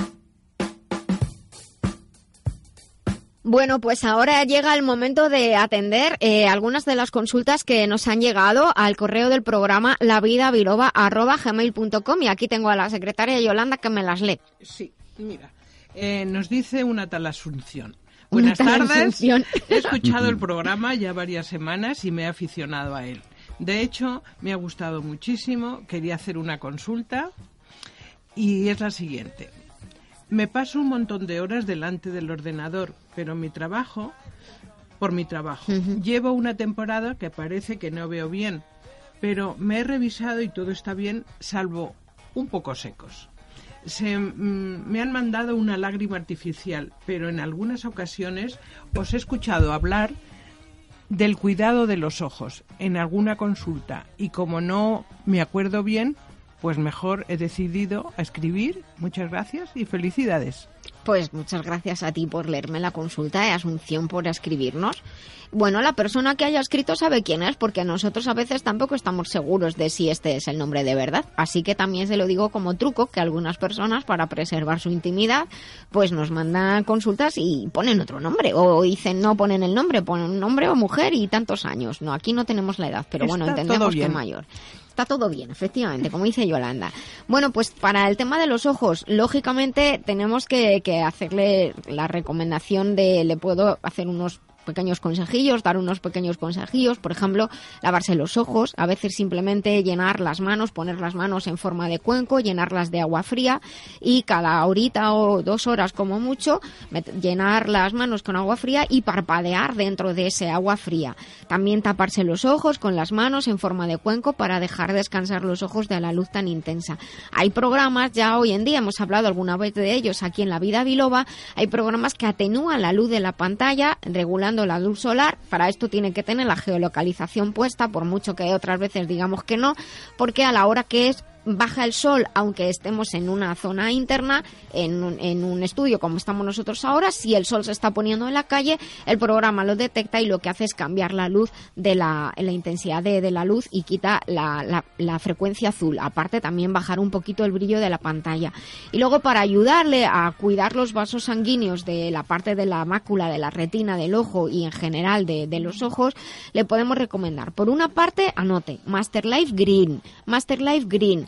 Bueno, pues ahora llega el momento de atender eh, algunas de las consultas que nos han llegado al correo del programa lavidabiloba.gmail.com y aquí tengo a la secretaria Yolanda que me las lee. Sí, mira, eh, nos dice una tal Asunción. Buenas tal tardes. Asunción. He escuchado el programa ya varias semanas y me he aficionado a él. De hecho, me ha gustado muchísimo. Quería hacer una consulta y es la siguiente. Me paso un montón de horas delante del ordenador, pero mi trabajo, por mi trabajo, llevo una temporada que parece que no veo bien, pero me he revisado y todo está bien, salvo un poco secos. Se, mm, me han mandado una lágrima artificial, pero en algunas ocasiones os he escuchado hablar del cuidado de los ojos en alguna consulta y como no me acuerdo bien, pues mejor he decidido escribir. Muchas gracias y felicidades. Pues muchas gracias a ti por leerme la consulta y Asunción por escribirnos. Bueno, la persona que haya escrito sabe quién es, porque nosotros a veces tampoco estamos seguros de si este es el nombre de verdad. Así que también se lo digo como truco, que algunas personas, para preservar su intimidad, pues nos mandan consultas y ponen otro nombre. O dicen, no ponen el nombre, ponen nombre o mujer y tantos años. No, aquí no tenemos la edad, pero bueno, Está entendemos que mayor. Está todo bien, efectivamente, como dice Yolanda. Bueno, pues para el tema de los ojos, lógicamente tenemos que, que hacerle la recomendación de, le puedo hacer unos pequeños consejillos, dar unos pequeños consejillos, por ejemplo, lavarse los ojos, a veces simplemente llenar las manos, poner las manos en forma de cuenco, llenarlas de agua fría y cada horita o dos horas como mucho, llenar las manos con agua fría y parpadear dentro de ese agua fría. También taparse los ojos con las manos en forma de cuenco para dejar descansar los ojos de la luz tan intensa. Hay programas, ya hoy en día hemos hablado alguna vez de ellos aquí en la vida biloba, hay programas que atenúan la luz de la pantalla, regulando la luz solar. Para esto tiene que tener la geolocalización puesta, por mucho que otras veces digamos que no, porque a la hora que es baja el sol, aunque estemos en una zona interna, en un, en un estudio como estamos nosotros ahora, si el sol se está poniendo en la calle, el programa lo detecta y lo que hace es cambiar la luz de la, la intensidad de, de la luz y quita la, la- la frecuencia azul. Aparte, también bajar un poquito el brillo de la pantalla. Y luego, para ayudarle a cuidar los vasos sanguíneos de la parte de la mácula, de la retina, del ojo y en general de, de los ojos, le podemos recomendar. Por una parte, anote, Master Life Green. Master Life Green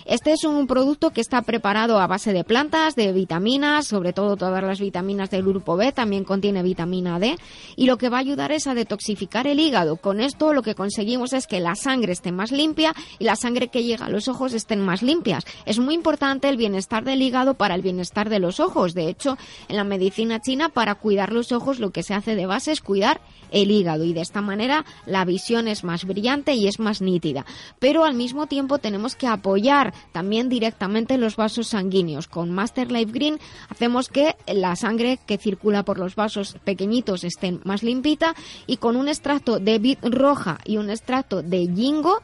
Este es un producto que está preparado a base de plantas, de vitaminas, sobre todo todas las vitaminas del grupo B, también contiene vitamina D y lo que va a ayudar es a detoxificar el hígado. Con esto lo que conseguimos es que la sangre esté más limpia y la sangre que llega a los ojos estén más limpias. Es muy importante el bienestar del hígado para el bienestar de los ojos. De hecho, en la medicina china para cuidar los ojos lo que se hace de base es cuidar el hígado y de esta manera la visión es más brillante y es más nítida. Pero al mismo tiempo tenemos que apoyar también directamente los vasos sanguíneos. Con Master Life Green hacemos que la sangre que circula por los vasos pequeñitos estén más limpita y con un extracto de bit roja y un extracto de jingo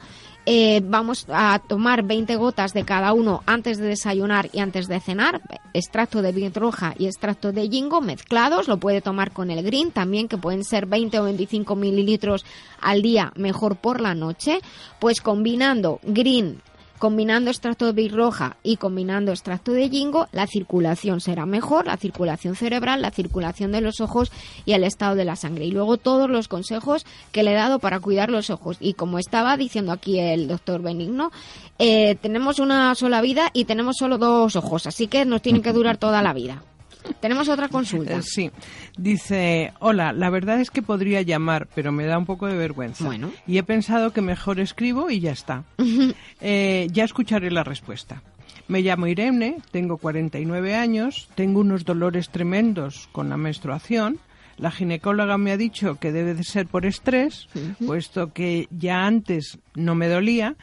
eh, vamos a tomar 20 gotas de cada uno antes de desayunar y antes de cenar, extracto de bien roja y extracto de jingo mezclados, lo puede tomar con el green también, que pueden ser 20 o 25 mililitros al día, mejor por la noche, pues combinando green Combinando extracto de roja y combinando extracto de jingo, la circulación será mejor, la circulación cerebral, la circulación de los ojos y el estado de la sangre. Y luego todos los consejos que le he dado para cuidar los ojos. Y como estaba diciendo aquí el doctor Benigno, eh, tenemos una sola vida y tenemos solo dos ojos, así que nos tienen que durar toda la vida. Tenemos otra consulta. Eh, sí. Dice, hola, la verdad es que podría llamar, pero me da un poco de vergüenza. Bueno. Y he pensado que mejor escribo y ya está. Eh, ya escucharé la respuesta. Me llamo Irene, tengo 49 años, tengo unos dolores tremendos con la menstruación. La ginecóloga me ha dicho que debe de ser por estrés, puesto que ya antes no me dolía,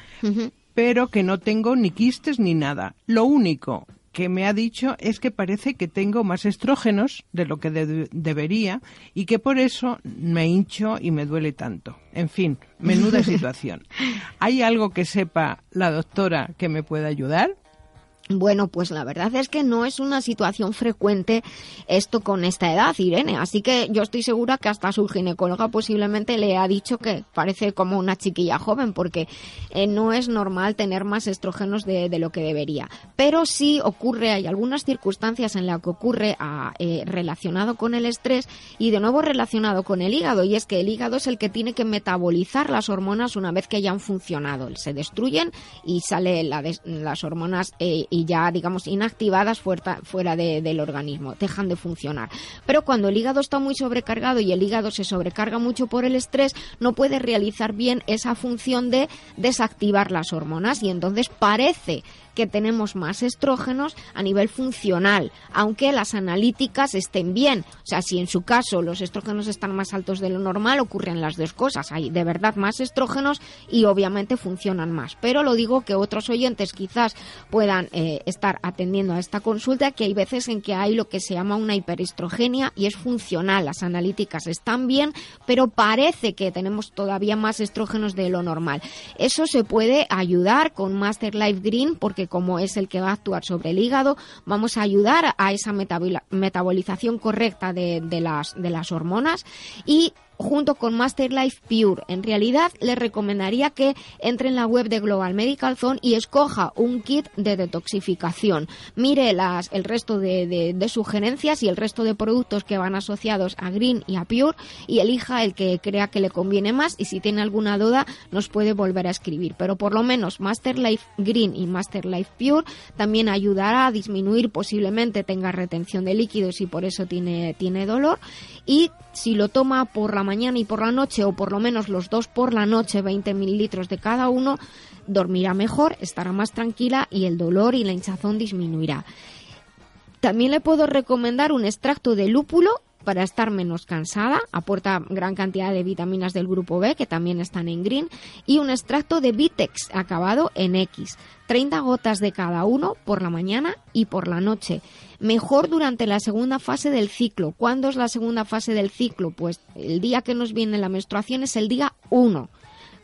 pero que no tengo ni quistes ni nada. Lo único que me ha dicho es que parece que tengo más estrógenos de lo que debería y que por eso me hincho y me duele tanto. En fin, menuda situación. ¿Hay algo que sepa la doctora que me pueda ayudar? Bueno, pues la verdad es que no es una situación frecuente esto con esta edad, Irene. Así que yo estoy segura que hasta su ginecóloga posiblemente le ha dicho que parece como una chiquilla joven, porque eh, no es normal tener más estrógenos de, lo que debería. Pero sí ocurre, hay algunas circunstancias en las que ocurre ah, eh, relacionado con el estrés y de nuevo relacionado con el hígado. Y es que el hígado es el que tiene que metabolizar las hormonas una vez que ya han funcionado. Se destruyen y salen las hormonas. Eh, y ya, digamos, inactivadas fuera, fuera del organismo, dejan de funcionar. Pero cuando el hígado está muy sobrecargado y el hígado se sobrecarga mucho por el estrés, no puede realizar bien esa función de desactivar las hormonas y entonces parece que tenemos más estrógenos a nivel funcional, aunque las analíticas estén bien. O sea, si en su caso los estrógenos están más altos de lo normal, ocurren las dos cosas. Hay de verdad más estrógenos y obviamente funcionan más. Pero lo digo que otros oyentes quizás puedan eh, estar atendiendo a esta consulta, que hay veces en que hay lo que se llama una hiperestrogenia y es funcional. Las analíticas están bien, pero parece que tenemos todavía más estrógenos de lo normal. Eso se puede ayudar con Master Life Green porque como es el que va a actuar sobre el hígado, vamos a ayudar a esa metabolización correcta de, las, hormonas. Y junto con Master Life Pure. En realidad, le recomendaría que entre en la web de Global Medical Zone y escoja un kit de detoxificación. Mire las, el resto de, sugerencias y el resto de productos que van asociados a Green y a Pure y elija el que crea que le conviene más y si tiene alguna duda nos puede volver a escribir. Pero por lo menos Master Life Green y Master Life Pure también ayudará a disminuir, posiblemente tenga retención de líquidos y por eso tiene, tiene dolor y si lo toma por la mañana y por la noche, o por lo menos los dos por la noche, 20 mililitros de cada uno, dormirá mejor, estará más tranquila y el dolor y la hinchazón disminuirá. También le puedo recomendar un extracto de lúpulo para estar menos cansada, aporta gran cantidad de vitaminas del grupo B que también están en green y un extracto de Vitex acabado en X, 30 gotas de cada uno por la mañana y por la noche. Mejor durante la segunda fase del ciclo. ¿Cuándo es la segunda fase del ciclo? Pues el día que nos viene la menstruación es el día 1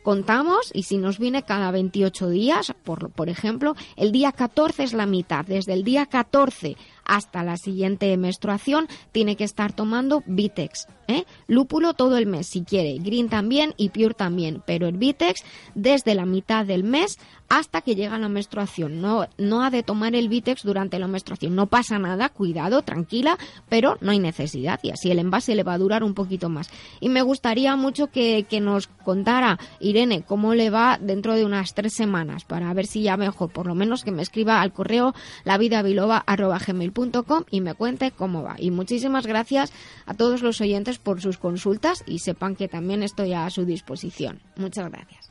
contamos y si nos viene cada 28 días, por, por ejemplo, el día 14 es la mitad. Desde el día 14 hasta la siguiente menstruación tiene que estar tomando Vitex. ¿eh? Lúpulo todo el mes si quiere, Green también y Pure también, pero el Vitex desde la mitad del mes hasta que llega la menstruación. No, no ha de tomar el Vitex durante la menstruación. No pasa nada, cuidado, tranquila, pero no hay necesidad y así el envase le va a durar un poquito más. Y me gustaría mucho que, que nos contara, Irene, cómo le va dentro de unas tres semanas para ver si ya mejor. Por lo menos que me escriba al correo lavidabiloba.gmail.com y me cuente cómo va. Y muchísimas gracias a todos los oyentes por sus consultas y sepan que también estoy a su disposición. Muchas gracias.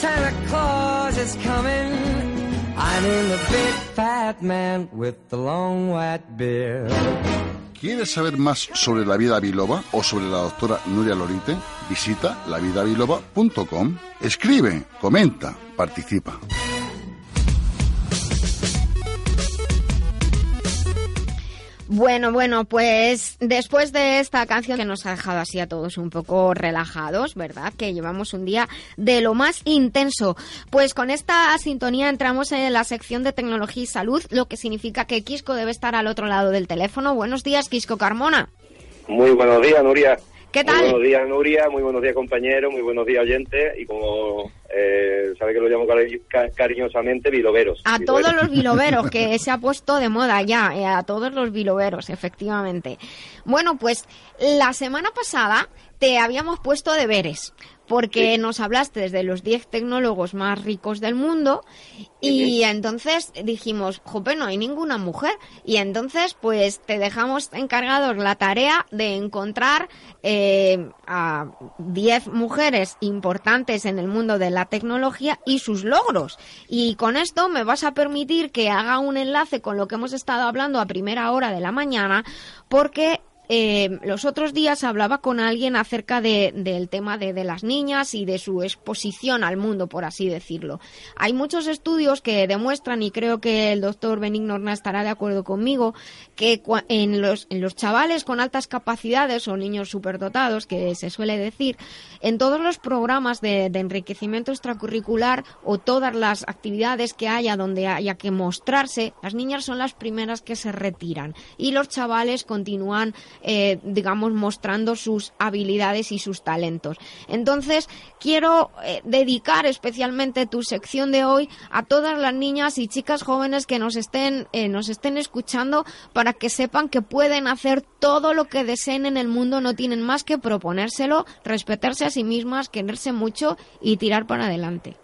Santa Claus is coming. I mean the big fat man with the long white beard. ¿Quieres saber más sobre la vida biloba o sobre la doctora Nuria Lorite? Visita lavidabiloba.com. Escribe, comenta, participa. Bueno, bueno, pues después de esta canción que nos ha dejado así a todos un poco relajados, ¿verdad? Que llevamos un día de lo más intenso. Pues con esta sintonía entramos en la sección de tecnología y salud, lo que significa que Quisco debe estar al otro lado del teléfono. Buenos días, Quisco Carmona. Muy buenos días, Nuria. ¿Qué tal? Muy buenos días, Nuria. Muy buenos días, compañeros. Muy buenos días, oyentes. Y como eh, sabe que lo llamo cari- ca- cariñosamente, biloberos. A Biloberos. todos los biloberos, que se ha puesto de moda ya, eh, a todos los biloberos, efectivamente. Bueno, pues la semana pasada te habíamos puesto deberes, porque nos hablaste de los 10 tecnólogos más ricos del mundo y entonces dijimos, jope, no hay ninguna mujer. Y entonces, pues te dejamos encargados la tarea de encontrar eh, a 10 mujeres importantes en el mundo de la tecnología y sus logros. Y con esto me vas a permitir que haga un enlace con lo que hemos estado hablando a primera hora de la mañana, porque eh, los otros días hablaba con alguien acerca de, del tema de, las niñas y de su exposición al mundo, por así decirlo. Hay muchos estudios que demuestran, y creo que el doctor Benigno Horna estará de acuerdo conmigo, que en los, en los chavales con altas capacidades o niños superdotados, que se suele decir, en todos los programas de, enriquecimiento extracurricular o todas las actividades que haya donde haya que mostrarse, las niñas son las primeras que se retiran y los chavales continúan eh, digamos, mostrando sus habilidades y sus talentos. Entonces, quiero eh, dedicar especialmente tu sección de hoy a todas las niñas y chicas jóvenes que nos estén, eh, nos estén escuchando para que sepan que pueden hacer todo lo que deseen en el mundo, no tienen más que proponérselo, respetarse sí mismas, quererse mucho y tirar para adelante.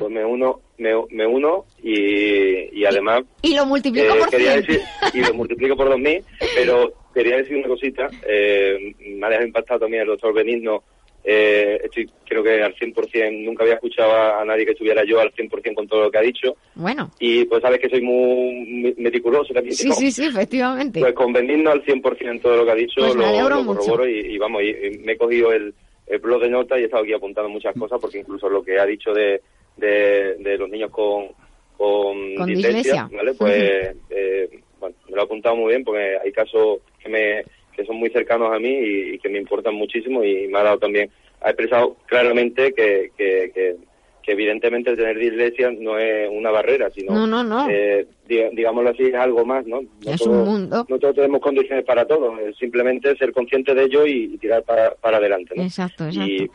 Pues me uno, me, me uno y, y además... Y lo multiplico por quería decir, Y lo multiplico por 2.000, pero quería decir una cosita. Eh, me ha dejado impactado también el doctor Benigno. Eh, estoy, creo que al 100%, nunca había escuchado a nadie que estuviera yo al 100% con todo lo que ha dicho. Bueno. Y pues sabes que soy muy meticuloso también. Sí, sí, sí, efectivamente. Pues con Benigno al 100% todo lo que ha dicho pues lo, lo corroboro y, y, vamos, y, me he cogido el, el blog de notas y he estado aquí apuntando muchas cosas porque incluso lo que ha dicho de de, los niños con, con, dislexia, ¿vale? Pues, eh, bueno, me lo he apuntado muy bien porque hay casos que me que son muy cercanos a mí y, que me importan muchísimo y me ha dado también, ha expresado claramente que, que, que, evidentemente el tener dislexia no es una barrera, sino, no, no, no. Eh, digámoslo así, es algo más, ¿no? no es un mundo. No todos tenemos condiciones para todo, es simplemente ser consciente de ello y, tirar para, para adelante, ¿no? Exacto, exacto. Y,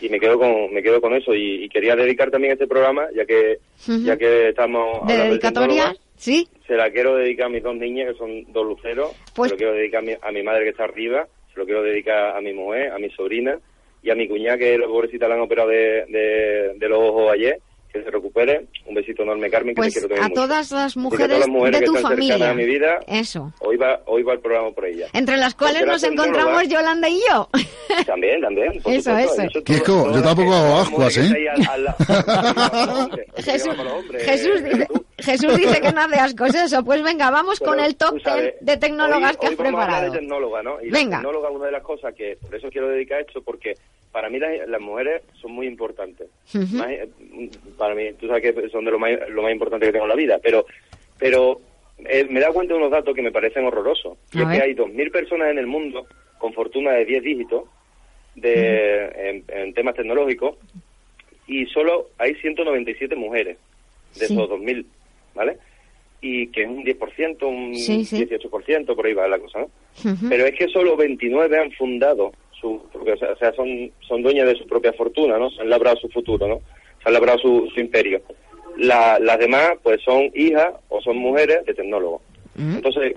y me quedo con me quedo con eso y, quería dedicar también este programa ya que ya que estamos de dedicatoria sí se la quiero dedicar a mis dos niñas que son dos luceros. Pues... se lo quiero dedicar a mi, a mi madre que está arriba. Se lo quiero dedicar a mi mujer a mi sobrina y a mi cuñada que la pobrecita la han operado de, de, de los ojos ayer que se recupere. Un besito enorme, Carmen, que pues te quiero a todas las mujeres, de tu familia. A mi vida, Eso. Hoy va, hoy va el programa por ella. Entre las cuales nos encontramos Yolanda y yo. También, también. eso, eso. Kiko, yo tampoco hago ascuas, ¿eh? Jesús, Jesús dice... Jesús dice que no hace ascos eso. Pues venga, vamos con el top ten de tecnólogas que has preparado. de tecnóloga, ¿no? Y venga. La tecnóloga una de las cosas que, por eso quiero dedicar esto, porque para mí las, mujeres son muy importantes. Eh, para mí, tú sabes que son de lo más, lo más importante que tengo en la vida, pero, pero eh, me he dado cuenta de unos datos que me parecen horrorosos. Y es que hay 2.000 personas en el mundo con fortuna de 10 dígitos de, en, temas tecnológicos y solo hay 197 mujeres de esos 2.000, ¿vale? Y que es un 10%, un 18%, por ahí va la cosa, ¿no? Pero es que solo 29 han fundado su, porque, o sea, son, son dueñas de su propia fortuna, ¿no? Se han labrado su futuro, ¿no? Se han labrado su, su imperio. La, las demás, pues son hijas o son mujeres de tecnólogos. Entonces,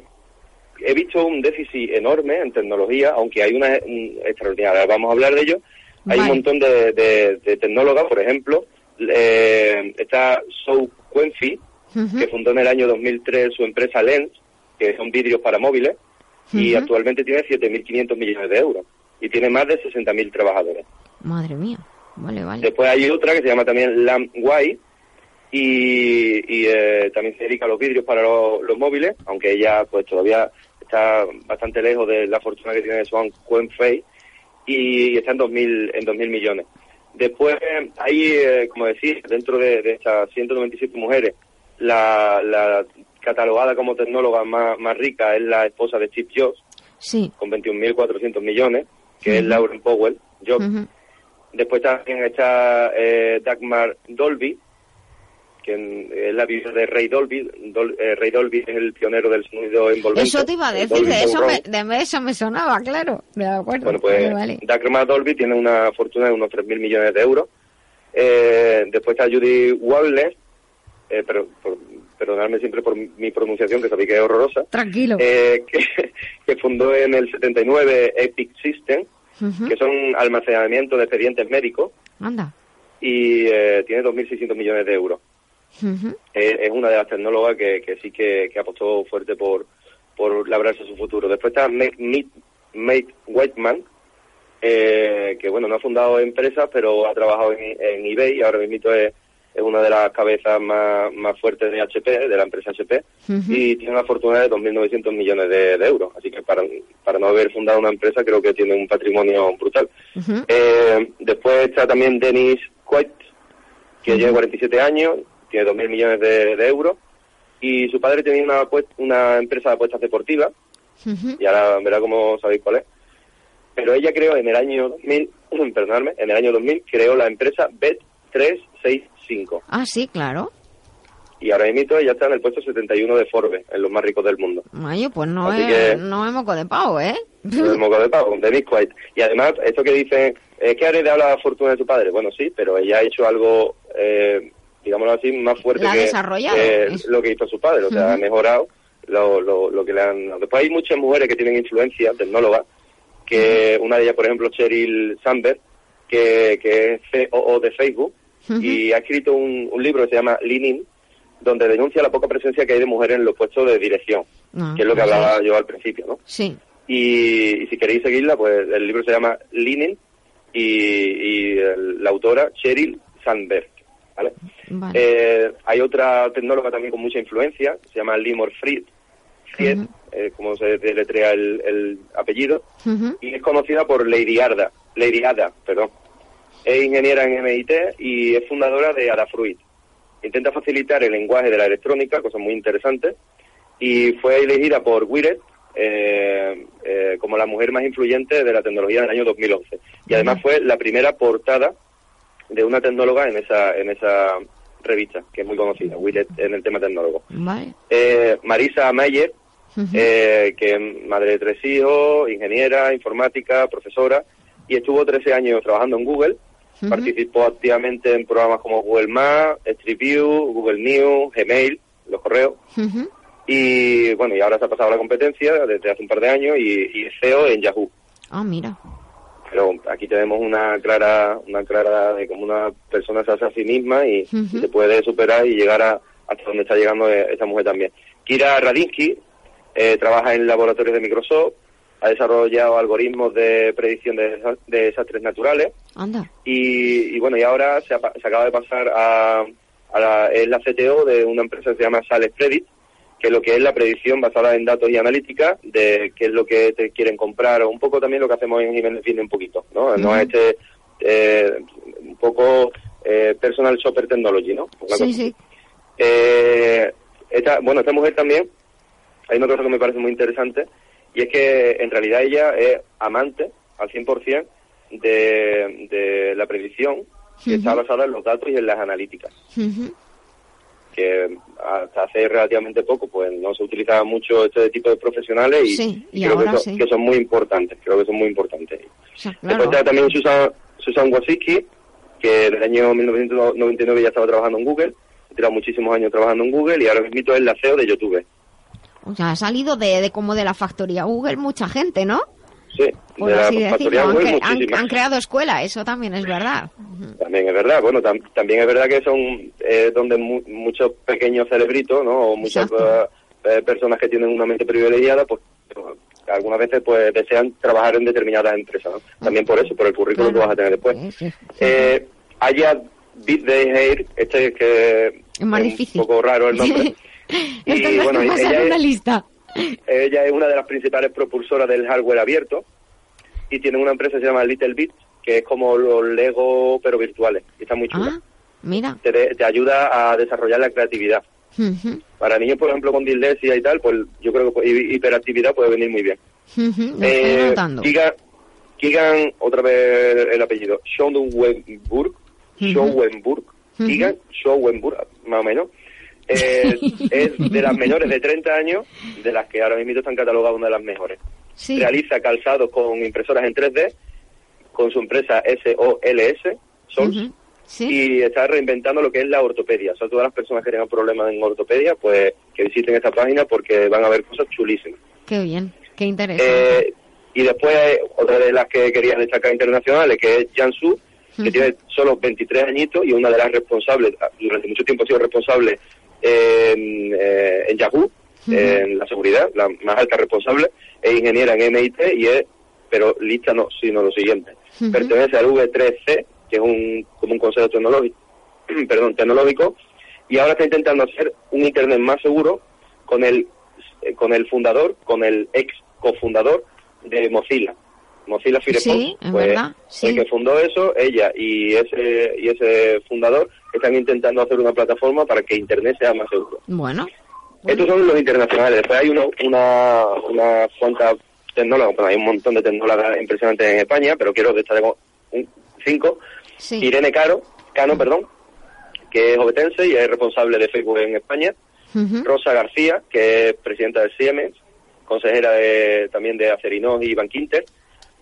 he visto un déficit enorme en tecnología, aunque hay una, extraordinaria, vamos a hablar de ello. Hay un montón de, de, tecnólogas, por ejemplo, eh, está Sou Quenfi, que fundó en el año 2003 su empresa Lens, que son vídeos para móviles, y actualmente tiene 7.500 millones de euros y tiene más de 60.000 trabajadores. Madre mía, vale, vale. Después hay otra que se llama también LAMWI y, eh, también se dedica a los vidrios para los, móviles, aunque ella pues todavía está bastante lejos de la fortuna que tiene Swan Quenfei y, está en 2.000, en 2.000 millones. Después hay, eh, como decir, dentro de, estas 197 mujeres, la, la catalogada como tecnóloga más, más rica es la esposa de Steve Jobs, sí. con 21.400 millones que es Lauren Powell. Yo, Después también está eh, Dagmar Dolby, que es la viuda de Ray Dolby. Eh, Ray Dolby es el pionero del sonido envolvente. Eso te iba a decir, de eso, me, de eso me sonaba, claro. De acuerdo. Bueno, pues Dagmar Dolby tiene una fortuna de unos 3.000 millones de euros. Eh, después está Judy Wallace, eh, pero por, perdonadme siempre por mi pronunciación, que sabéis que es horrorosa. Tranquilo. Eh, que, fundó en el 79 Epic System, que son almacenamiento de expedientes médicos. Anda. Y eh, tiene 2.600 millones de euros. es una de las tecnólogas que, que sí que, que, apostó fuerte por, por labrarse su futuro. Después está Mate Whiteman, eh, que bueno, no ha fundado empresas, pero ha trabajado en, en eBay y ahora mismo es es una de las cabezas más, más fuertes de HP, de la empresa HP, y tiene una fortuna de 2.900 millones de, de euros. Así que para, para no haber fundado una empresa creo que tiene un patrimonio brutal. Eh, después está también Dennis Quaid, que tiene 47 años, tiene 2.000 millones de, de euros, y su padre tenía una, una empresa de apuestas deportivas, y ahora verá cómo sabéis cuál es. Pero ella creó en el año 2000, perdonadme, en el año 2000 creó la empresa Bet365 Ah, sí, claro. y ahora mismo ella está en el puesto 71 de Forbes, en los más ricos del mundo. Ay, pues no Así es, que- no es moco de pavo, ¿eh? El moco de pavo, de Miss White. Y además, esto que dicen, es que ha heredado la fortuna de su padre. Bueno, sí, pero ella ha hecho algo, eh, digámoslo así, más fuerte que, Es- lo que hizo su padre. O sea, ha mejorado lo, lo, lo que le han... Después hay muchas mujeres que tienen influencia, tecnólogas, que una de ellas, por ejemplo, Cheryl Sandberg, que, que es COO de Facebook, y ha escrito un, un libro que se llama Leaning, donde denuncia la poca presencia que hay de mujeres en los puestos de dirección, Ah, que es lo que hablaba yo al principio, ¿no? Sí. Y, y si queréis seguirla, pues el libro se llama Leaning y, y el- la autora Cheryl Sandberg. ¿vale? Vale. Eh, hay otra tecnóloga también con mucha influencia, se llama Limor Fried, Fried eh, como se deletrea el, el apellido, y es conocida por Lady Ada, Lady Ada, perdón. Es ingeniera en MIT y es fundadora de Adafruit. Intenta facilitar el lenguaje de la electrónica, cosa muy interesante, y fue elegida por Wired eh, eh, como la mujer más influyente de la tecnología del año 2011. Y además fue la primera portada de una tecnóloga en esa en esa revista, que es muy conocida, Wired, en el tema tecnólogo. Eh, Marisa Mayer, eh, que es madre de tres hijos, ingeniera, informática, profesora, y estuvo 13 años trabajando en Google. Ujú. Participó activamente en programas como Google Maps, Street View, Google News, Gmail, los correos. Y bueno, y ahora se ha pasado a la competencia desde hace un par de años y, y es CEO en Yahoo. Ah, mira. Pero aquí tenemos una clara, una clara de cómo una persona se hace a sí misma y, se puede superar y llegar a, hasta donde está llegando eh, esta mujer también. Kira Radinsky eh, trabaja en laboratorios de Microsoft, ha desarrollado algoritmos de predicción de, desa- de desastres naturales Anda. y, y bueno, y ahora se, apa- se acaba de pasar a, a la, es la CTO de una empresa que se llama Sales Predit, que lo que es la predicción basada en datos y analítica de qué es lo que te quieren comprar, o un poco también lo que hacemos en Jiménez Fin un poquito, ¿no? No es este, eh, un poco eh, personal shopper technology, ¿no? Una Sí, cosa sí. eh, esta, bueno, esta mujer también, hay una cosa que me parece muy interesante, y es que en realidad ella es amante al 100% de, de la predicción que está basada en los datos y en las analíticas, que hasta hace relativamente poco pues no se utilizaba mucho este tipo de profesionales y, Sí, y creo ahora que, son, sí. que son muy importantes, creo que son muy importantes. O sea, Después claro. está también Susan, Susan Wojcicki, que desde el año 1999 ya estaba trabajando en Google, tirado muchísimos años trabajando en Google y ahora mismo es la CEO de YouTube. O sea, ha salido de, de como de la factoría Google mucha gente, ¿no? Sí, Por de así factoría Han, Google han- muchísimas. han creado escuela, eso también es verdad. También es verdad, bueno, tam- también es verdad que son eh, donde mu- muchos pequeños cerebritos, ¿no? O muchas Exacto. eh, personas que tienen una mente privilegiada, pues algunas veces pues desean trabajar en determinadas empresas, ¿no? También por eso, por el currículum que vas a tener después. Eh, Aya Bitdeheir, este que Es más un difícil. poco raro el nombre. Y bueno, pasar ella una es, lista. ella es una de las principales propulsoras del hardware abierto y tiene una empresa que se llama Little Bit, que es como los Lego pero virtuales. Y está muy chula. Ah, mira. Te, de- te ayuda a desarrollar la creatividad. Para niños, por ejemplo, con dislexia y tal, pues yo creo que pues, hi- hiperactividad puede venir muy bien. Lo estoy Eh, Keegan, otra vez el apellido, Schoenberg, Schoenberg, Ujú. Keegan Schoenberg, más o menos, eh, es de las menores de 30 años, de las que ahora mismo están catalogadas una de las mejores. Sí. Realiza calzados con impresoras en 3D, con su empresa SOLS, Sols, Sí. y está reinventando lo que es la ortopedia. O sea, todas las personas que tengan problemas en ortopedia, pues que visiten esta página porque van a ver cosas chulísimas. Qué bien, qué interesante. Eh, y después hay otra de las que quería destacar internacionales, que es Jansu, que tiene solo 23 añitos y una de las responsables, durante mucho tiempo ha sido responsable en, eh, en Yahoo, en la seguridad, la más alta responsable, es ingeniera en MIT y es, pero lista no, sino lo siguiente. Pertenece al V3C, que es un, como un consejo tecnológico, perdón, tecnológico y ahora está intentando hacer un Internet más seguro con el, con el fundador, con el ex cofundador de Mozilla. Mozilla Firefox, Sí, pues, verdad, sí. el que fundó eso, ella y ese y ese fundador están intentando hacer una plataforma para que Internet sea más seguro. Bueno, Estos son los internacionales. Después hay uno, una, una cuantas tecnólogas, bueno, hay un montón de tecnólogas impresionantes en España, pero quiero destacar un- cinco. sí. Irene Caro, Cano, perdón, que es obetense y es responsable de Facebook en España. Rosa García, que es presidenta del Siemens, consejera de- también de Acerinox y Bankinter.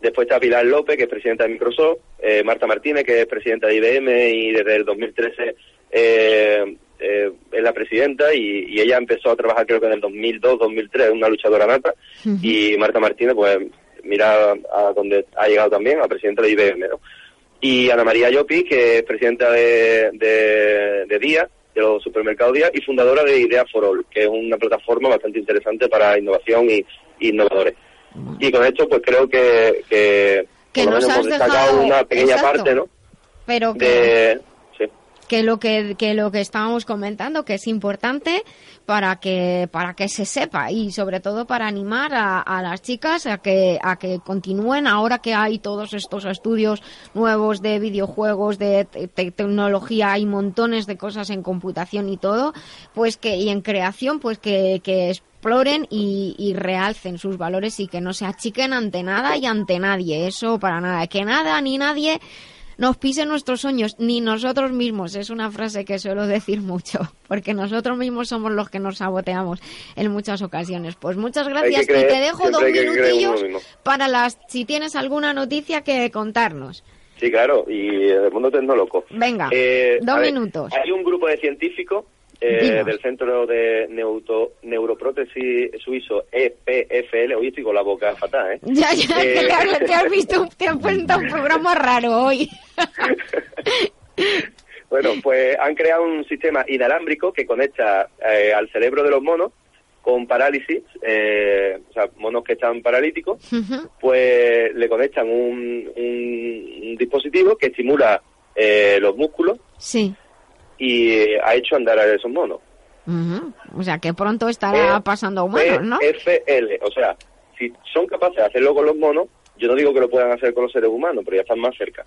Después está Pilar López, que es presidenta de Microsoft. eh, Marta Martínez, que es presidenta de IBM y desde el 2013 eh, eh, es la presidenta y, y ella empezó a trabajar creo que en el 2002, 2003, una luchadora nata. Y Marta Martínez, pues mira a donde ha llegado también, a presidenta de IBM. ¿no? Y Ana María Llopi, que es presidenta de, de, de Día, de los supermercados Día, y fundadora de Idea for All, que es una plataforma bastante interesante para innovación y, y innovadores. Y con esto, pues creo que, que, Que nos has dejado- una pequeña exacto. parte, ¿no? Pero que, De, sí. que lo que, que lo que estábamos comentando, que es importante para que, para que se sepa y sobre todo para animar a, a las chicas a que, a que continúen ahora que hay todos estos estudios nuevos de videojuegos, de te- te- tecnología, hay montones de cosas en computación y todo, pues que, y en creación, pues que, que exploren y, y realcen sus valores y que no se achiquen ante nada y ante nadie. Eso para nada. Que nada ni nadie nos pise nuestros sueños, ni nosotros mismos. Es una frase que suelo decir mucho, porque nosotros mismos somos los que nos saboteamos en muchas ocasiones. Pues muchas gracias creer- y te dejo dos minutillos para las si tienes alguna noticia que contarnos. Sí, claro, y el mundo tecnológico. Venga, Eh, dos ver, minutos. Hay un grupo de científicos eh, del Centro de Neuto, Neuroprótesis Suizo, EPFL. Hoy estoy con la boca fatal, ¿eh? Ya, ya, Eh, claro, te has visto, te has puesto un programa raro hoy. Bueno, pues han creado un sistema inalámbrico que conecta eh, al cerebro de los monos con parálisis, eh, o sea, monos que están paralíticos, pues le conectan un, un- un dispositivo que estimula eh, los músculos Sí. Y ha hecho andar a esos monos. Ujú. O sea, que pronto estará Eh, pasando a humanos, ¿no? PFL, o sea, si son capaces de hacerlo con los monos, yo no digo que lo puedan hacer con los seres humanos, pero ya están más cerca.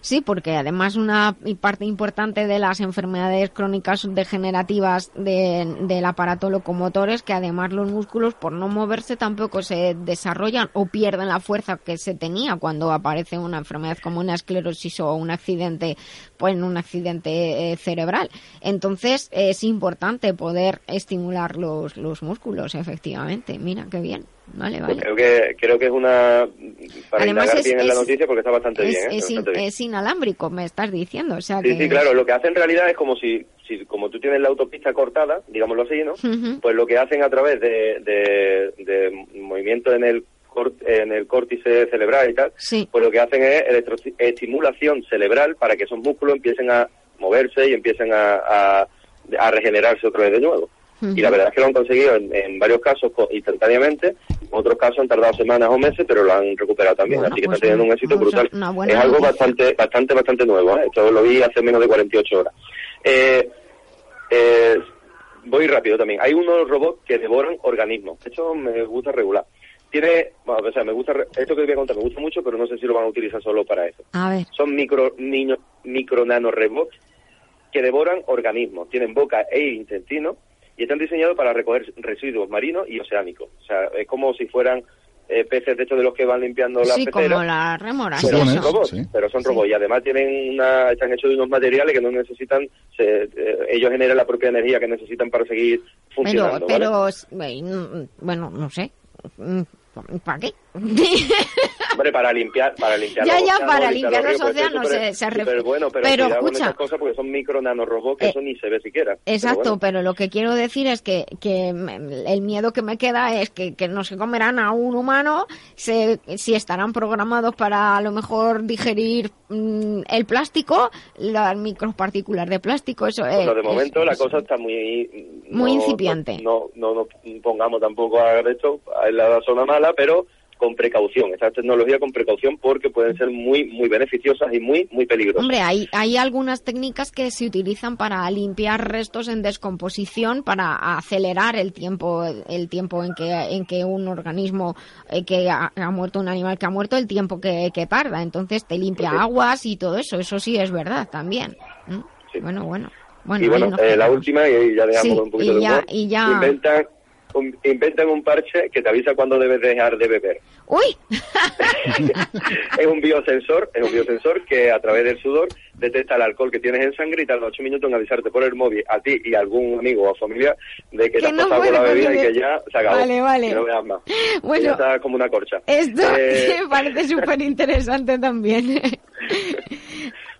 Sí, porque además una parte importante de las enfermedades crónicas degenerativas de- del aparato locomotor es que además los músculos por no moverse tampoco se desarrollan o pierden la fuerza que se tenía cuando aparece una enfermedad como una esclerosis o un accidente, pues un accidente eh, cerebral. Entonces es importante poder estimular los, los músculos, efectivamente. Mira, qué bien. Vale, Pues creo que creo que es una para Además es- bien en la noticia porque está bastante Es, bien, ¿eh? es in- Bastante bien. es inalámbrico, me estás diciendo. O sea Sí, que sí, claro. Lo que hacen en realidad es como si, si como tú tienes la autopista cortada, digámoslo así, ¿no? Pues lo que hacen a través de, de, de movimientos en el en el córtice cerebral y tal, Sí. pues lo que hacen es electro- estimulación cerebral para que esos músculos empiecen a moverse y empiecen a, a, a regenerarse otra vez de nuevo. Y la verdad es que lo han conseguido en, en varios casos instantáneamente, en otros casos han tardado semanas o meses, pero lo han recuperado también, Bueno, así que pues están teniendo un éxito brutal. es algo noticia. bastante, bastante, bastante nuevo, ¿eh? esto lo vi hace menos de 48 horas. Eh, eh, voy rápido también. Hay unos robots que devoran organismos. Esto me gusta regular. Tiene, bueno, o sea, me gusta, esto que voy a contar me gusta mucho, pero no sé si lo van a utilizar solo para eso. A ver. Son micro, niño, micro nanorobots que devoran organismos. Tienen boca e intestino y están diseñados para recoger residuos marinos y oceánicos. O sea, es como si fueran eh, peces de hecho de los que van limpiando las Sí, como las remoras. Pero son robots, pero son robots y además tienen una, están hechos de unos materiales que no necesitan, se- eh, ellos generan la propia energía que necesitan para seguir funcionando. pero, bueno, mm, bueno, no sé. Mm, ¿Para qué? Hombre, para limpiar, para limpiar Ya, los ya, océanos, para limpiar ríos, los pues, es océanos, súper- se- se súper bueno, pero, pero con escucha. cosas porque son micro nanorobots que Eh, eso ni se ve siquiera. Pero Exacto, bueno. pero lo que quiero decir es que, que el miedo que me queda es que, que no se comerán a un humano, se, si estarán programados para a lo mejor digerir mm, el plástico, las micropartículas de plástico, eso es. Bueno, de es- momento la cosa está muy... Muy no- incipiente. No, no, no nos pongamos tampoco a esto en la zona mala, pero con precaución, esta tecnología con precaución porque pueden ser muy, muy beneficiosas y muy, muy peligrosas. Hombre, hay, hay algunas técnicas que se utilizan para limpiar restos en descomposición, para acelerar el tiempo, el tiempo en que, en que un organismo eh, que ha, ha muerto, un animal que ha muerto, el tiempo que, que tarda. Entonces te limpia aguas y todo eso, eso sí es verdad también. ¿Mm? Bueno, bueno. Bueno, y bueno, eh, la última, y ya dejamos Sí, un poquito y de ya- humor, y ya- Inventan, un, inventan un parche que te avisa cuando debes dejar de beber. ¡Uy! es un biosensor, es un biosensor que a través del sudor detecta el alcohol que tienes en sangre y tarda ocho minutos en avisarte por el móvil a ti y a algún amigo o familiar de que, te has no pasado con la bebida y que ya se acabó. Vale, vale. Que no veas más. Bueno. Ya está como una corcha. Esto Eh, me parece súper interesante también.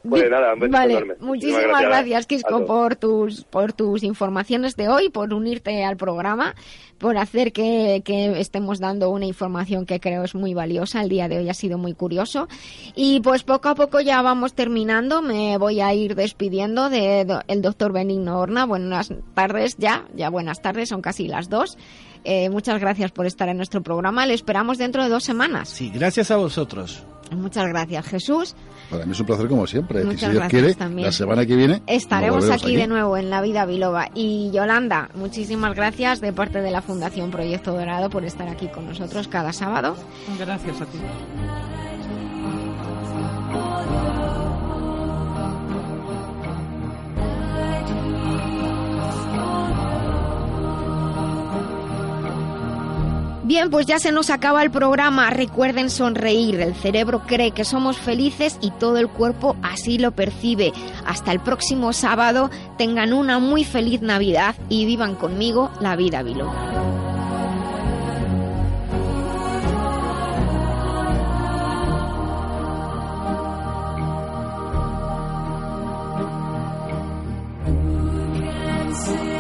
Pues nada, un Vale, enorme. muchísimas gracias, a Kisco, por tus, por tus informaciones de hoy, por unirte al programa, por hacer que, que estemos dando una información que creo es muy valiosa. El día de hoy ha sido muy curioso. Y pues poco a poco ya vamos terminando. Me voy a ir despidiendo de do- el doctor Benigno Horna. Buenas tardes ya, ya buenas tardes, son casi las dos. Eh, muchas gracias por estar en nuestro programa. Le esperamos dentro de dos semanas. Sí, gracias a vosotros. Muchas gracias, Jesús. Para mí es un placer como siempre. Muchas y si Dios gracias quiere, también. la semana que viene Estaremos volveremos aquí, de nuevo en La Vida Biloba. Y Yolanda, muchísimas gracias de parte de la Fundación Proyecto Dorado por estar aquí con nosotros cada sábado. Gracias a ti. Bien, pues ya se nos acaba el programa. Recuerden sonreír. El cerebro cree que somos felices y todo el cuerpo así lo percibe. Hasta el próximo sábado. Tengan una muy feliz Navidad y vivan conmigo la vida Biloba. Say